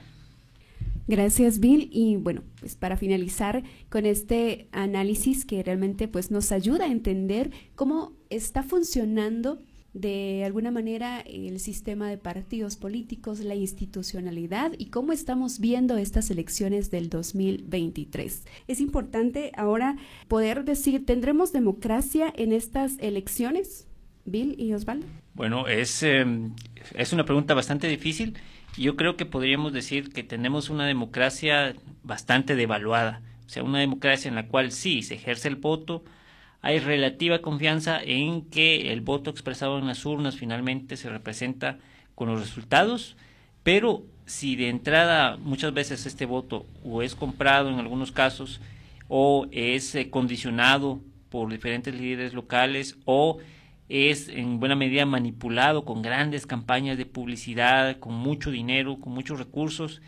Gracias, Bill. Y bueno, pues para finalizar con este análisis que realmente pues nos ayuda a entender cómo está funcionando de alguna manera el sistema de partidos políticos, la institucionalidad y cómo estamos viendo estas elecciones del 2023. Es importante ahora poder decir, ¿tendremos democracia en estas elecciones? Bill y Osvaldo. Bueno, es, em, es una pregunta bastante difícil. Yo creo que podríamos decir que tenemos una democracia bastante devaluada, o sea, una democracia en la cual sí se ejerce el voto, hay relativa confianza en que el voto expresado en las urnas finalmente se representa con los resultados, pero si de entrada muchas veces este voto o es comprado en algunos casos o es eh, condicionado por diferentes líderes locales o es en buena medida manipulado con grandes campañas de publicidad, con mucho dinero, con muchos recursos,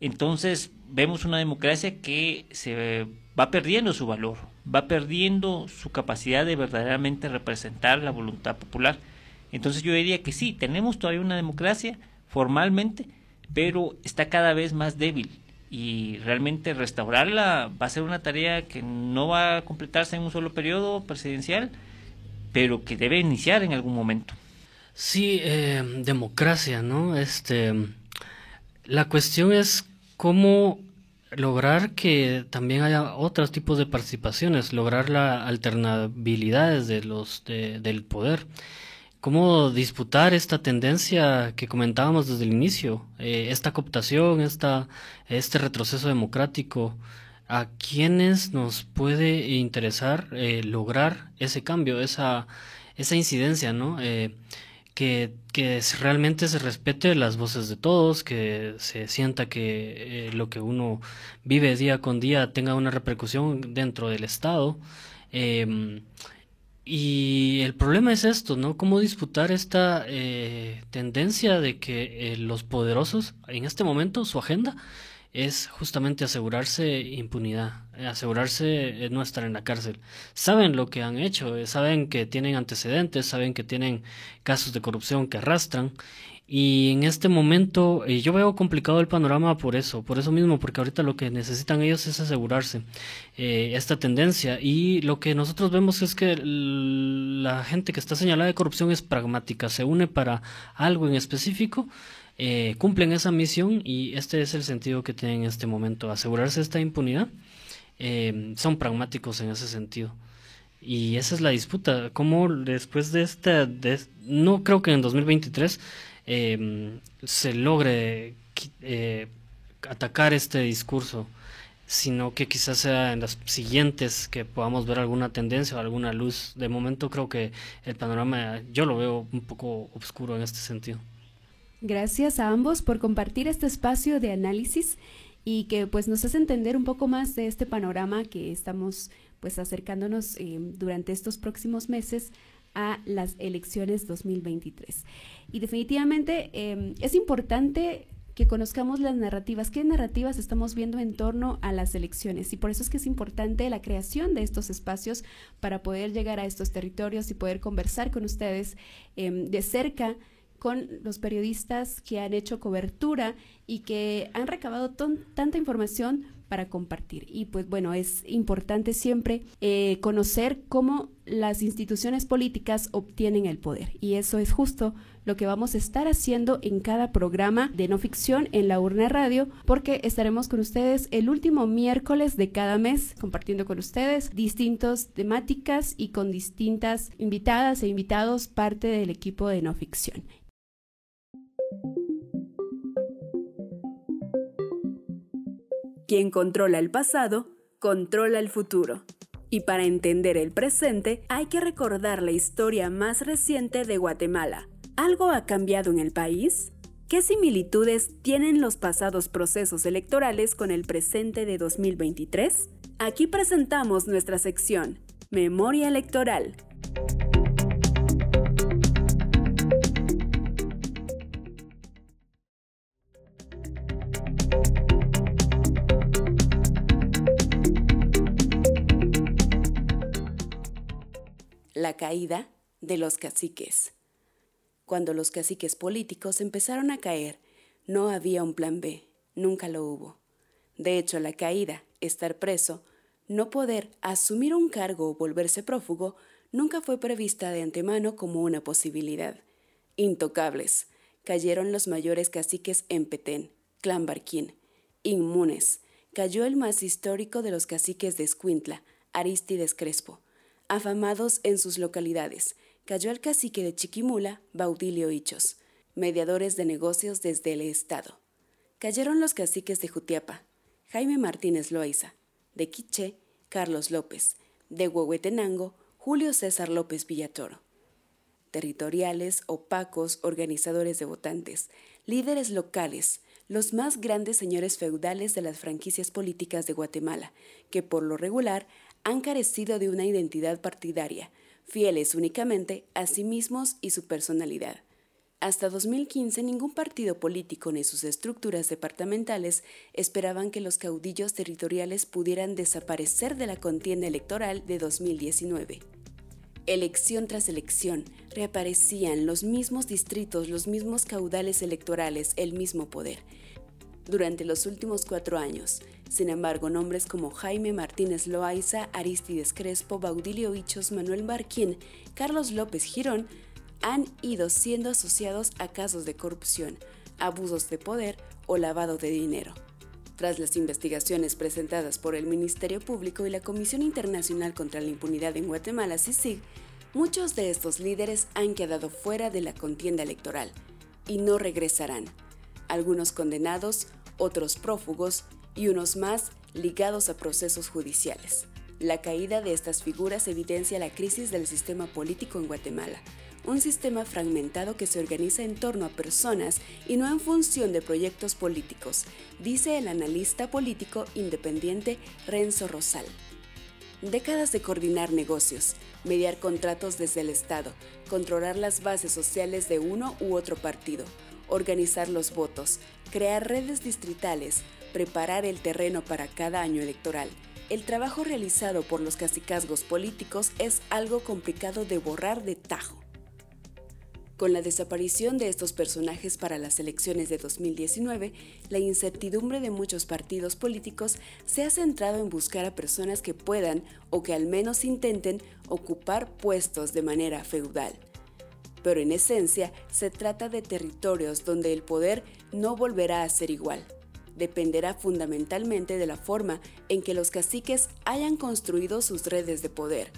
entonces vemos una democracia que se va perdiendo su valor, va perdiendo su capacidad de verdaderamente representar la voluntad popular. Entonces yo diría que sí, tenemos todavía una democracia formalmente, pero está cada vez más débil y realmente restaurarla va a ser una tarea que no va a completarse en un solo periodo presidencial, pero que debe iniciar en algún momento. Sí, eh, democracia, ¿no? Este, la cuestión es cómo lograr que también haya otros tipos de participaciones, lograr la alternabilidad de los del poder. ¿Cómo disputar esta tendencia que comentábamos desde el inicio? Eh, esta cooptación, esta, este retroceso democrático, ¿a quiénes nos puede interesar eh, lograr ese cambio, esa, esa incidencia, ¿no? Eh, que, que, realmente se respete las voces de todos, que se sienta que lo que uno vive día con día tenga una repercusión dentro del Estado. Em, y el problema es esto, ¿no? Cómo disputar esta eh, tendencia de que eh, los poderosos, en este momento, su agenda es justamente asegurarse impunidad, asegurarse no estar en la cárcel. Saben lo que han hecho, saben que tienen antecedentes, saben que tienen casos de corrupción que arrastran y en este momento eh, yo veo complicado el panorama por eso, por eso mismo, porque ahorita lo que necesitan ellos es asegurarse eh, esta tendencia. Y lo que nosotros vemos es que la gente que está señalada de corrupción es pragmática, se une para algo en específico, eh, cumplen esa misión y este es el sentido que tienen en este momento, asegurarse esta impunidad. son pragmáticos en ese sentido. Y esa es la disputa. ¿Cómo después de esta, no creo que en 2023 Em, se logre eh, atacar este discurso, sino que quizás sea en las siguientes que podamos ver alguna tendencia o alguna luz. De momento creo que el panorama yo lo veo un poco oscuro en este sentido. Gracias a ambos por compartir este espacio de análisis y que pues nos hace entender un poco más de este panorama que estamos pues acercándonos em, durante estos próximos meses a las elecciones 2023. Y definitivamente em, es importante que conozcamos las narrativas, qué narrativas estamos viendo en torno a las elecciones. Y por eso es que es importante la creación de estos espacios para poder llegar a estos territorios y poder conversar con ustedes em, de cerca con los periodistas que han hecho cobertura y que han recabado tanta información para compartir. Y pues bueno, es importante siempre eh, conocer cómo las instituciones políticas obtienen el poder. Y eso es justo lo que vamos a estar haciendo en cada programa de no ficción en la urna radio, porque estaremos con ustedes el último miércoles de cada mes, compartiendo con ustedes distintas temáticas y con distintas invitadas e invitados parte del equipo de no ficción. Quien controla el pasado, controla el futuro. Y para entender el presente hay que recordar la historia más reciente de Guatemala. ¿Algo ha cambiado en el país? ¿Qué similitudes tienen los pasados procesos electorales con el presente de 2023? Aquí presentamos nuestra sección, Memoria Electoral. La caída de los caciques. Cuando los caciques políticos empezaron a caer, no había un plan B, nunca lo hubo. De hecho, la caída, estar preso, no poder asumir un cargo o volverse prófugo, nunca fue prevista de antemano como una posibilidad. Intocables, cayeron los mayores caciques en Petén, Clan Barquín. Inmunes, cayó el más histórico de los caciques de Escuintla, Aristides Crespo afamados en sus localidades, cayó el cacique de Chiquimula, Baudilio Hichos, mediadores de negocios desde el Estado. Cayeron los caciques de Jutiapa, Jaime Martínez Loaiza, de Quiché, Carlos López, de Huehuetenango, Julio César López Villatoro. Territoriales, opacos, organizadores de votantes, líderes locales, los más grandes señores feudales de las franquicias políticas de Guatemala, que por lo regular han carecido de una identidad partidaria, fieles únicamente a sí mismos y su personalidad. Hasta 2015 ningún partido político ni sus estructuras departamentales esperaban que los caudillos territoriales pudieran desaparecer de la contienda electoral de 2019. Elección tras elección, reaparecían los mismos distritos, los mismos caudales electorales, el mismo poder. Durante los últimos cuatro años, sin embargo, nombres como Jaime Martínez Loaiza, Aristides Crespo, Baudilio Hichos, Manuel Marquín, Carlos López Girón han ido siendo asociados a casos de corrupción, abusos de poder o lavado de dinero. Tras las investigaciones presentadas por el Ministerio Público y la Comisión Internacional contra la Impunidad en Guatemala, CICIG, muchos de estos líderes han quedado fuera de la contienda electoral y no regresarán. Algunos condenados, otros prófugos y unos más ligados a procesos judiciales. La caída de estas figuras evidencia la crisis del sistema político en Guatemala, un sistema fragmentado que se organiza en torno a personas y no en función de proyectos políticos, dice el analista político independiente Renzo Rosal. Décadas de coordinar negocios, mediar contratos desde el Estado, controlar las bases sociales de uno u otro partido, organizar los votos, crear redes distritales, preparar el terreno para cada año electoral. El trabajo realizado por los cacicazgos políticos es algo complicado de borrar de tajo. Con la desaparición de estos personajes para las elecciones de 2019, la incertidumbre de muchos partidos políticos se ha centrado en buscar a personas que puedan o que al menos intenten ocupar puestos de manera feudal. Pero en esencia se trata de territorios donde el poder no volverá a ser igual. Dependerá fundamentalmente de la forma en que los caciques hayan construido sus redes de poder.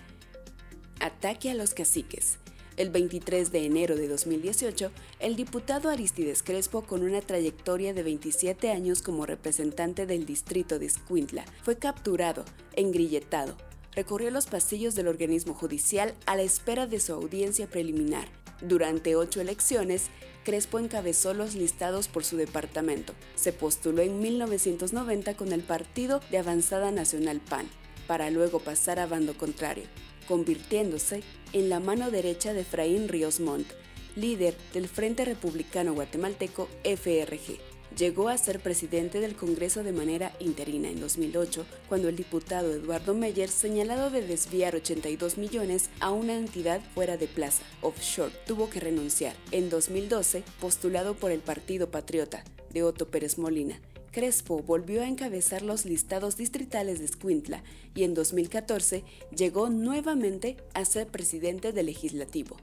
Ataque a los caciques. El 23 de enero de 2018, el diputado Aristides Crespo, con una trayectoria de 27 años como representante del distrito de Escuintla, fue capturado, engrilletado. Recorrió los pasillos del organismo judicial a la espera de su audiencia preliminar. Durante ocho elecciones, Crespo encabezó los listados por su departamento. Se postuló en 1990 con el Partido de Avanzada Nacional PAN, para luego pasar a bando contrario convirtiéndose en la mano derecha de Efraín Ríos Montt, líder del Frente Republicano Guatemalteco FRG. Llegó a ser presidente del Congreso de manera interina en 2008, cuando el diputado Eduardo Meyer, señalado de desviar 82 millones a una entidad fuera de plaza, offshore, tuvo que renunciar. En 2012, postulado por el Partido Patriota de Otto Pérez Molina, Crespo volvió a encabezar los listados distritales de Escuintla y en 2014 llegó nuevamente a ser presidente del legislativo.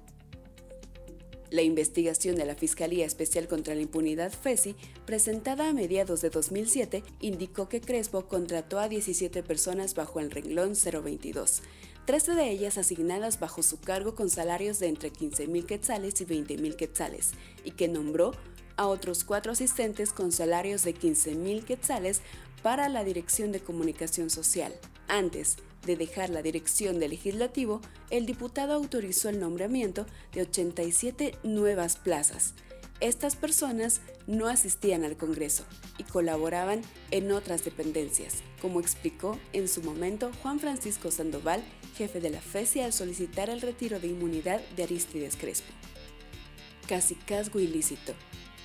La investigación de la Fiscalía Especial contra la Impunidad FESI, presentada a mediados de 2007, indicó que Crespo contrató a 17 personas bajo el renglón 022, 13 de ellas asignadas bajo su cargo con salarios de entre 15.000 quetzales y 20.000 quetzales, y que nombró a otros cuatro asistentes con salarios de 15.000 quetzales para la Dirección de Comunicación Social. Antes de dejar la dirección del legislativo, el diputado autorizó el nombramiento de 87 nuevas plazas. Estas personas no asistían al Congreso y colaboraban en otras dependencias, como explicó en su momento Juan Francisco Sandoval, jefe de la FESI, al solicitar el retiro de inmunidad de Aristides Crespo. Casicazgo ilícito.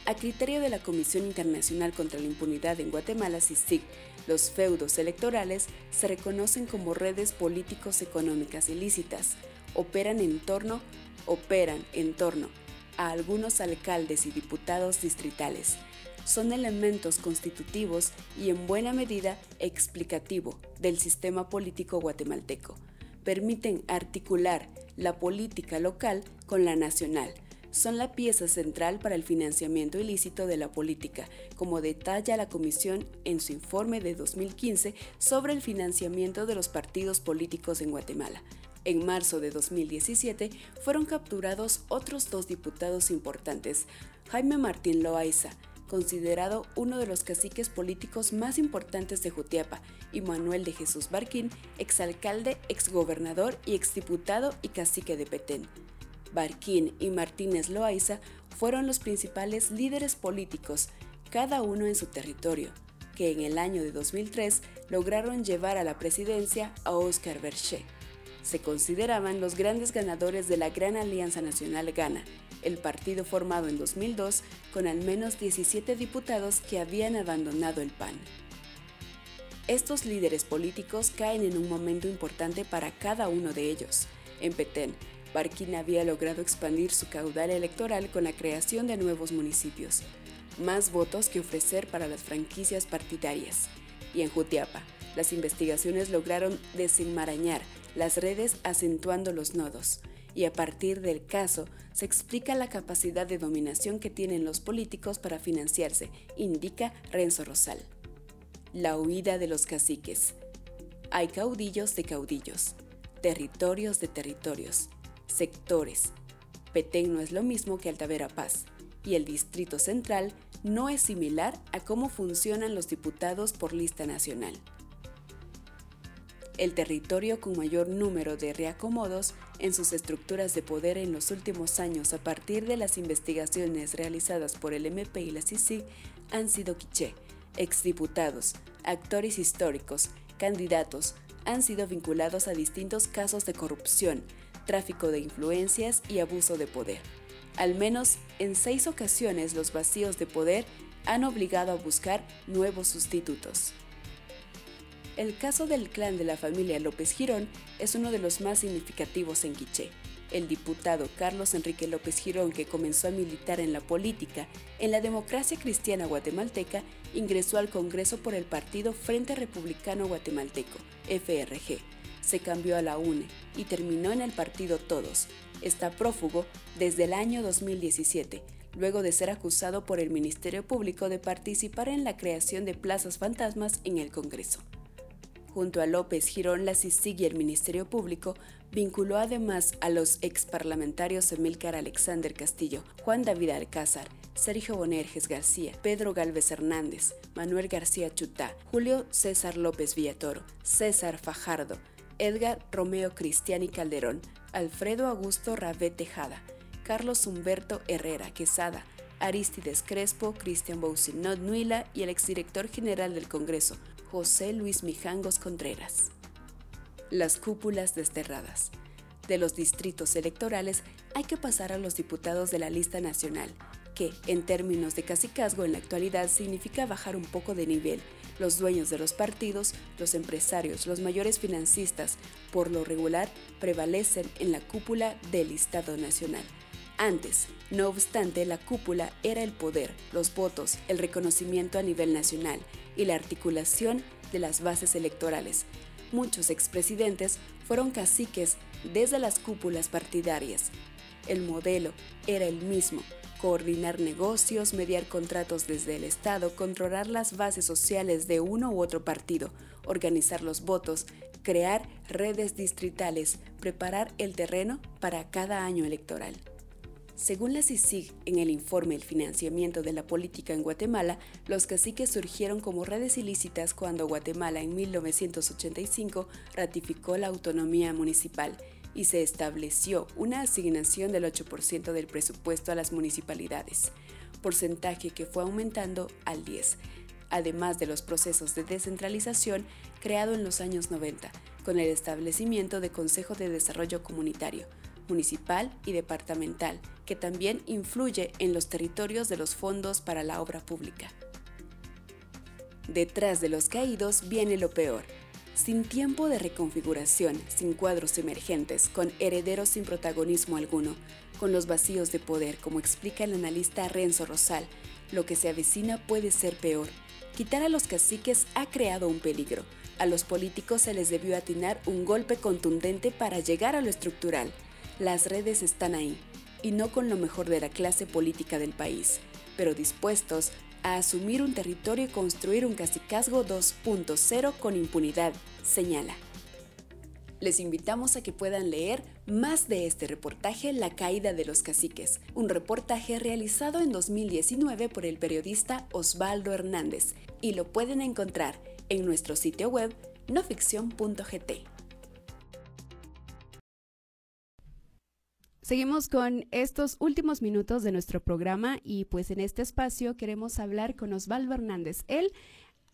A criterio de la Comisión Internacional contra la Impunidad en Guatemala, CICIG, los feudos electorales se reconocen como redes políticos económicas ilícitas. Operan en torno, operan en torno a algunos alcaldes y diputados distritales. Son elementos constitutivos y en buena medida explicativo del sistema político guatemalteco. Permiten articular la política local con la nacional son la pieza central para el financiamiento ilícito de la política, como detalla la Comisión en su informe de 2015 sobre el financiamiento de los partidos políticos en Guatemala. En marzo de 2017 fueron capturados otros dos diputados importantes, Jaime Martín Loaiza, considerado uno de los caciques políticos más importantes de Jutiapa, y Manuel de Jesús Barquín, exalcalde, exgobernador y exdiputado y cacique de Petén. Barquín y Martínez Loaiza fueron los principales líderes políticos, cada uno en su territorio, que en el año de 2003 lograron llevar a la presidencia a Oscar Berché. Se consideraban los grandes ganadores de la Gran Alianza Nacional Gana, el partido formado en 2002 con al menos 17 diputados que habían abandonado el PAN. Estos líderes políticos caen en un momento importante para cada uno de ellos. En Petén, Barquín había logrado expandir su caudal electoral con la creación de nuevos municipios, más votos que ofrecer para las franquicias partidarias. Y en Jutiapa, las investigaciones lograron desenmarañar las redes acentuando los nodos, y a partir del caso se explica la capacidad de dominación que tienen los políticos para financiarse, indica Renzo Rosal. La huida de los caciques. Hay caudillos de caudillos, territorios de territorios, sectores. Petén no es lo mismo que Altavera Paz, y el Distrito Central no es similar a cómo funcionan los diputados por lista nacional. El territorio con mayor número de reacomodos en sus estructuras de poder en los últimos años a partir de las investigaciones realizadas por el MP y la CICI han sido Quiché, exdiputados, actores históricos, candidatos, han sido vinculados a distintos casos de corrupción, tráfico de influencias y abuso de poder. Al menos en seis ocasiones los vacíos de poder han obligado a buscar nuevos sustitutos. El caso del clan de la familia López Girón es uno de los más significativos en Quiché. El diputado Carlos Enrique López Girón, que comenzó a militar en la política en la democracia cristiana guatemalteca, ingresó al Congreso por el partido Frente Republicano Guatemalteco, FRG. Se cambió a la UNE y terminó en el partido Todos. Está prófugo desde el año 2017, luego de ser acusado por el Ministerio Público de participar en la creación de plazas fantasmas en el Congreso. Junto a López Girón, la CICIG y el Ministerio Público vinculó además a los exparlamentarios Emilcar Alexander Castillo, Juan David Alcázar, Sergio Bonerges García, Pedro Galvez Hernández, Manuel García Chutá, Julio César López Villatoro, César Fajardo, Edgar Romeo Cristiani Calderón, Alfredo Augusto Rabé Tejada, Carlos Humberto Herrera Quesada, Aristides Crespo, Cristian Bousinot Nuila y el exdirector general del Congreso, José Luis Mijangos Contreras. Las cúpulas desterradas. De los distritos electorales hay que pasar a los diputados de la lista nacional, que, en términos de casicazgo en la actualidad, significa bajar un poco de nivel. Los dueños de los partidos, los empresarios, los mayores financistas, por lo regular, prevalecen en la cúpula del listado nacional. Antes, no obstante, la cúpula era el poder, los votos, el reconocimiento a nivel nacional y la articulación de las bases electorales. Muchos expresidentes fueron caciques desde las cúpulas partidarias. El modelo era el mismo, coordinar negocios, mediar contratos desde el Estado, controlar las bases sociales de uno u otro partido, organizar los votos, crear redes distritales, preparar el terreno para cada año electoral. Según la CICIG, en el informe El financiamiento de la política en Guatemala, los caciques surgieron como redes ilícitas cuando Guatemala en 1985 ratificó la autonomía municipal y se estableció una asignación del 8% del presupuesto a las municipalidades, porcentaje que fue aumentando al 10%, además de los procesos de descentralización creado en los años 90, con el establecimiento de Consejo de Desarrollo Comunitario, municipal y departamental, que también influye en los territorios de los fondos para la obra pública. Detrás de los caídos viene lo peor. Sin tiempo de reconfiguración, sin cuadros emergentes, con herederos sin protagonismo alguno, con los vacíos de poder, como explica el analista Renzo Rosal, lo que se avecina puede ser peor. Quitar a los caciques ha creado un peligro. A los políticos se les debió atinar un golpe contundente para llegar a lo estructural. Las redes están ahí, y no con lo mejor de la clase política del país, pero dispuestos a asumir un territorio y construir un cacicazgo 2.0 con impunidad, señala. Les invitamos a que puedan leer más de este reportaje La caída de los caciques, un reportaje realizado en 2019 por el periodista Osvaldo Hernández, y lo pueden encontrar en nuestro sitio web noficción.gt. Seguimos con estos últimos minutos de nuestro programa y pues en este espacio queremos hablar con Osvaldo Hernández. Él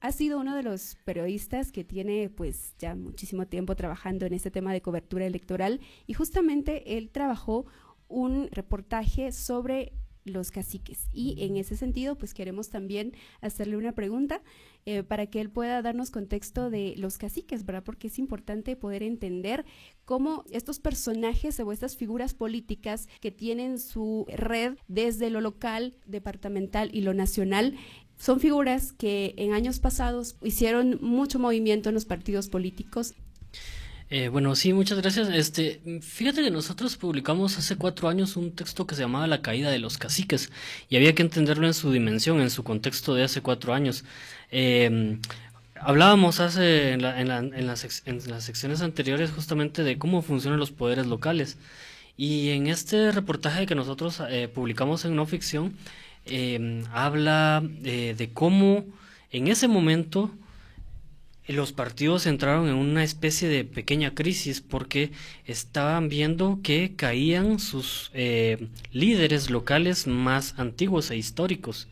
ha sido uno de los periodistas que tiene pues ya muchísimo tiempo trabajando en este tema de cobertura electoral y justamente él trabajó un reportaje sobre los caciques. Y en ese sentido, pues queremos también hacerle una pregunta eh, para que él pueda darnos contexto de los caciques, ¿verdad? Porque es importante poder entender cómo estos personajes o estas figuras políticas que tienen su red desde lo local, departamental y lo nacional son figuras que en años pasados hicieron mucho movimiento en los partidos políticos eh, bueno, sí, muchas gracias. Este, fíjate que nosotros publicamos hace cuatro años un texto que se llamaba La caída de los caciques y había que entenderlo en su dimensión, en su contexto de hace cuatro años. Em, hablábamos hace en, las, secciones anteriores justamente de cómo funcionan los poderes locales y en este reportaje que nosotros eh, publicamos en no ficción em, habla eh, de cómo en ese momento los partidos entraron en una especie de pequeña crisis porque estaban viendo que caían sus eh, líderes locales más antiguos e históricos,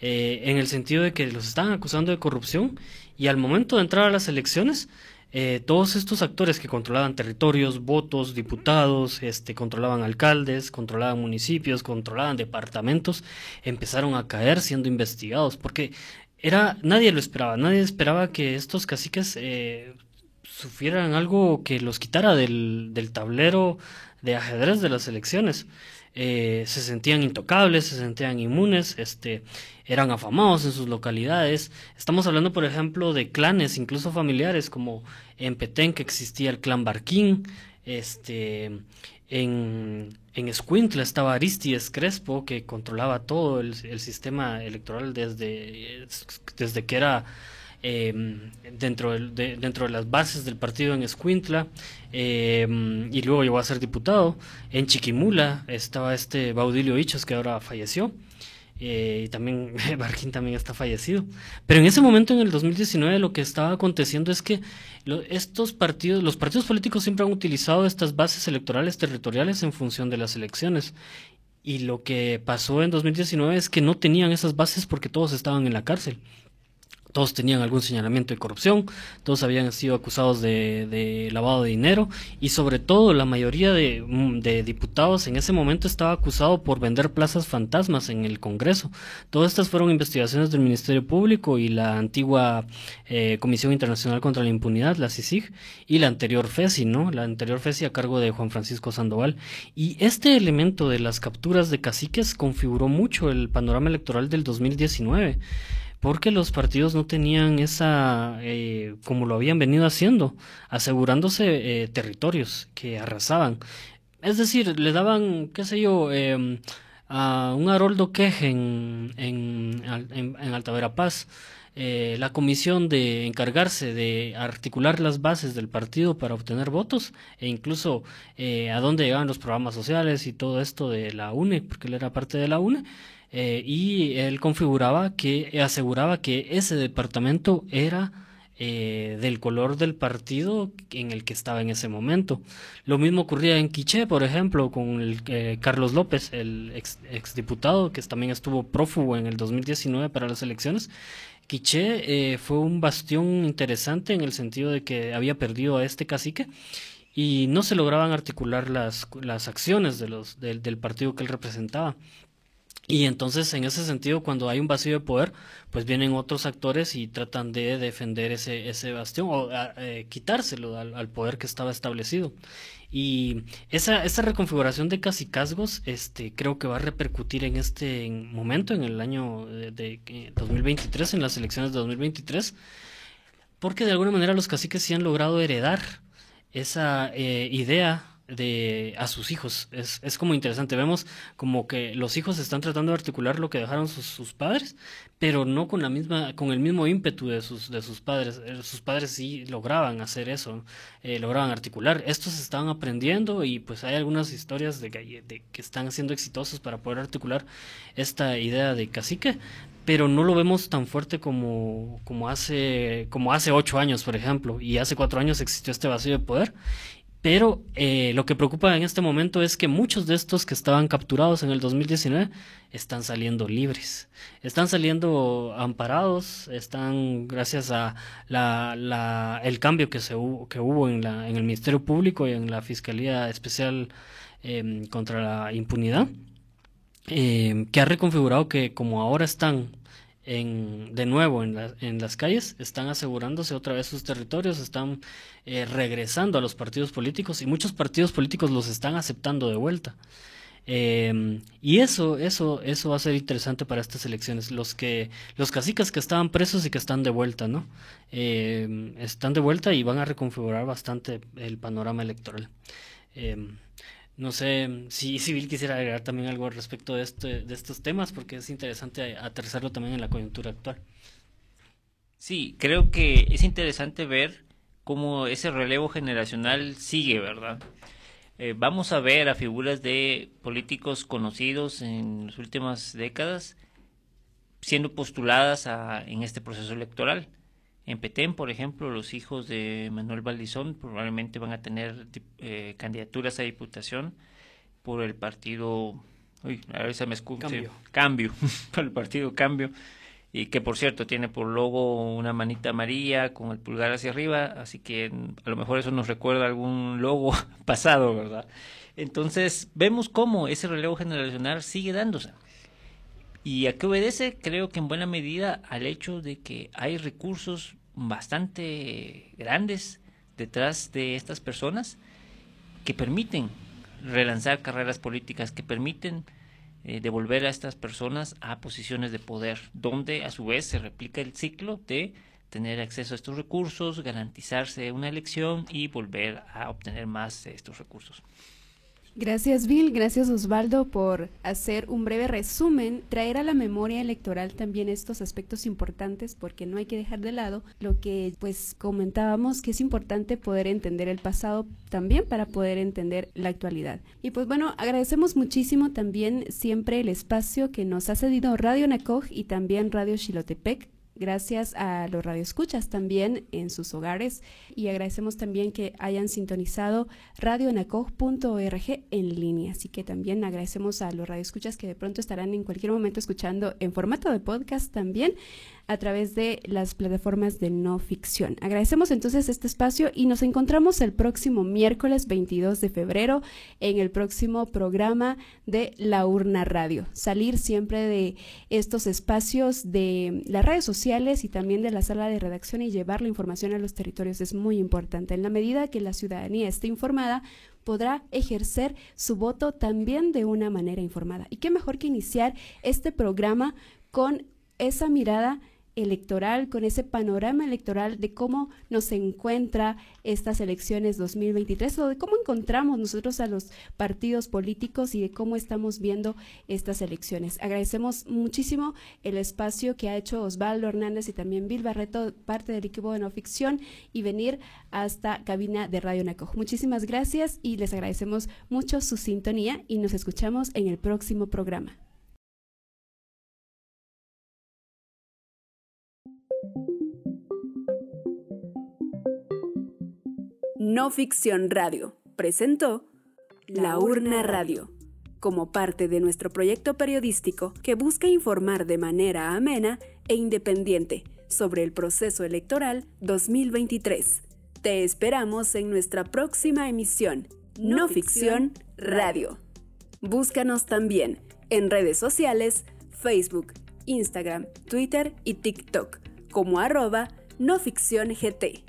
eh, en el sentido de que los estaban acusando de corrupción y al momento de entrar a las elecciones, eh, todos estos actores que controlaban territorios, votos, diputados, este, controlaban alcaldes, controlaban municipios, controlaban departamentos, empezaron a caer siendo investigados, porque era, nadie lo esperaba, nadie esperaba que estos caciques eh, sufrieran algo que los quitara del, del tablero de ajedrez de las elecciones. Eh, se sentían intocables, se sentían inmunes, este, eran afamados en sus localidades. Estamos hablando, por ejemplo, de clanes, incluso familiares, como en Petén que existía el clan Barquín, este, en, en Escuintla estaba Aristides Crespo, que controlaba todo el, sistema electoral desde, desde que era em, dentro, de, dentro de las bases del partido en Escuintla, em, y luego llegó a ser diputado. En Chiquimula estaba este Baudilio Hichos, que ahora falleció. Eh, y también Barquín también está fallecido. Pero en ese momento, en el 2019, lo que estaba aconteciendo es que estos partidos, los partidos políticos siempre han utilizado estas bases electorales territoriales en función de las elecciones. Y lo que pasó en 2019 es que no tenían esas bases porque todos estaban en la cárcel todos tenían algún señalamiento de corrupción, todos habían sido acusados de, lavado de dinero y sobre todo la mayoría mm, de, diputados en ese momento estaba acusado por vender plazas fantasmas en el Congreso. Todas estas fueron investigaciones del Ministerio Público y la antigua eh, Comisión Internacional contra la Impunidad, la CICIG, y la anterior FESI, ¿no? La anterior FESI a cargo de Juan Francisco Sandoval. Y este elemento de las capturas de caciques configuró mucho el panorama electoral del 2019 porque los partidos no tenían esa, eh, como lo habían venido haciendo, asegurándose eh, territorios que arrasaban. Es decir, le daban, qué sé yo, em, a un Haroldo Queje en, en, en, Alta Verapaz, eh, la comisión de encargarse de articular las bases del partido para obtener votos e incluso a dónde llegaban los programas sociales y todo esto de la UNE, porque él era parte de la UNE, eh, y él configuraba que aseguraba que ese departamento era eh, del color del partido en el que estaba en ese momento. Lo mismo ocurría en Quiché, por ejemplo, con eh, Carlos López, el ex, exdiputado que también estuvo prófugo en el 2019 para las elecciones. Quiché fue un bastión interesante en el sentido de que había perdido a este cacique y no se lograban articular las, las acciones de los, del partido que él representaba. Y entonces, en ese sentido, cuando hay un vacío de poder, pues vienen otros actores y tratan de defender ese, ese bastión o eh, quitárselo al, poder que estaba establecido. Y esa, esa reconfiguración de casicazgos este, creo que va a repercutir en este momento, en el año de, 2023, en las elecciones de 2023, porque de alguna manera los caciques sí han logrado heredar esa eh, idea de a sus hijos. Es, es como interesante. Vemos como que los hijos están tratando de articular lo que dejaron sus, sus, padres, pero no con la misma, con el mismo ímpetu de sus, de sus padres. Eh, sus padres sí lograban hacer eso, eh, lograban articular. Estos estaban aprendiendo y pues hay algunas historias de que, están siendo exitosos para poder articular esta idea de cacique, pero no lo vemos tan fuerte como, como hace como hace ocho años, por ejemplo, y hace cuatro años existió este vacío de poder pero eh, lo que preocupa en este momento es que muchos de estos que estaban capturados en el 2019 están saliendo libres, están saliendo amparados, están gracias a el cambio que, se hubo, que hubo en, el Ministerio Público y en la Fiscalía Especial em, contra la Impunidad. eh, que ha reconfigurado que como ahora están en, de nuevo en, en, las calles, están asegurándose otra vez sus territorios, están eh, regresando a los partidos políticos y muchos partidos políticos los están aceptando de vuelta. Em, y eso, eso, eso va a ser interesante para estas elecciones. Los que, los caciques que estaban presos y que están de vuelta, ¿no? Em, están de vuelta y van a reconfigurar bastante el panorama electoral. Em, no sé si Civil quisiera agregar también algo respecto de, este, de estos temas, porque es interesante aterrizarlo también en la coyuntura actual. Sí, creo que es interesante ver cómo ese relevo generacional sigue, ¿verdad? Eh, vamos a ver a figuras de políticos conocidos en las últimas décadas siendo postuladas en este proceso electoral. En Petén, por ejemplo, los hijos de Manuel Valdizón probablemente van a tener eh, candidaturas a diputación por el partido, uy, a ver si me escucho, cambio, cambio por el partido Cambio, y que por cierto tiene por logo una manita amarilla con el pulgar hacia arriba, así que a lo mejor eso nos recuerda algún logo pasado, ¿verdad? Entonces vemos cómo ese relevo generacional sigue dándose. ¿Y a qué obedece? Creo que en buena medida al hecho de que hay recursos bastante grandes detrás de estas personas que permiten relanzar carreras políticas, que permiten eh, devolver a estas personas a posiciones de poder, donde a su vez se replica el ciclo de tener acceso a estos recursos, garantizarse una elección y volver a obtener más de estos recursos. Gracias Bill, gracias Osvaldo por hacer un breve resumen, traer a la memoria electoral también estos aspectos importantes porque no hay que dejar de lado lo que pues comentábamos que es importante poder entender el pasado también para poder entender la actualidad. Y pues bueno, agradecemos muchísimo también siempre el espacio que nos ha cedido Radio Nacoj y también Radio Xilotepec Gracias a los radioescuchas también en sus hogares y agradecemos también que hayan sintonizado radionacoj.org en línea. Así que también agradecemos a los radioescuchas que de pronto estarán en cualquier momento escuchando en formato de podcast también a través de las plataformas de no ficción. Agradecemos entonces este espacio y nos encontramos el próximo miércoles 22 de febrero en el próximo programa de La Urna Radio. Salir siempre de estos espacios de las redes sociales y también de la sala de redacción y llevar la información a los territorios es muy importante. En la medida que la ciudadanía esté informada, podrá ejercer su voto también de una manera informada. Y qué mejor que iniciar este programa con esa mirada electoral, con ese panorama electoral de cómo nos encuentra estas elecciones 2023 o de cómo encontramos nosotros a los partidos políticos y de cómo estamos viendo estas elecciones. Agradecemos muchísimo el espacio que ha hecho Osvaldo Hernández y también Bill Barreto, parte del equipo de no ficción, y venir hasta cabina de Radio Naco. Muchísimas gracias y les agradecemos mucho su sintonía y nos escuchamos en el próximo programa. No Ficción Radio presentó La Urna Radio, como parte de nuestro proyecto periodístico que busca informar de manera amena e independiente sobre el proceso electoral 2023. Te esperamos en nuestra próxima emisión, No Ficción Radio. Búscanos también en redes sociales, Facebook, Instagram, Twitter y TikTok como arroba no ficción GT.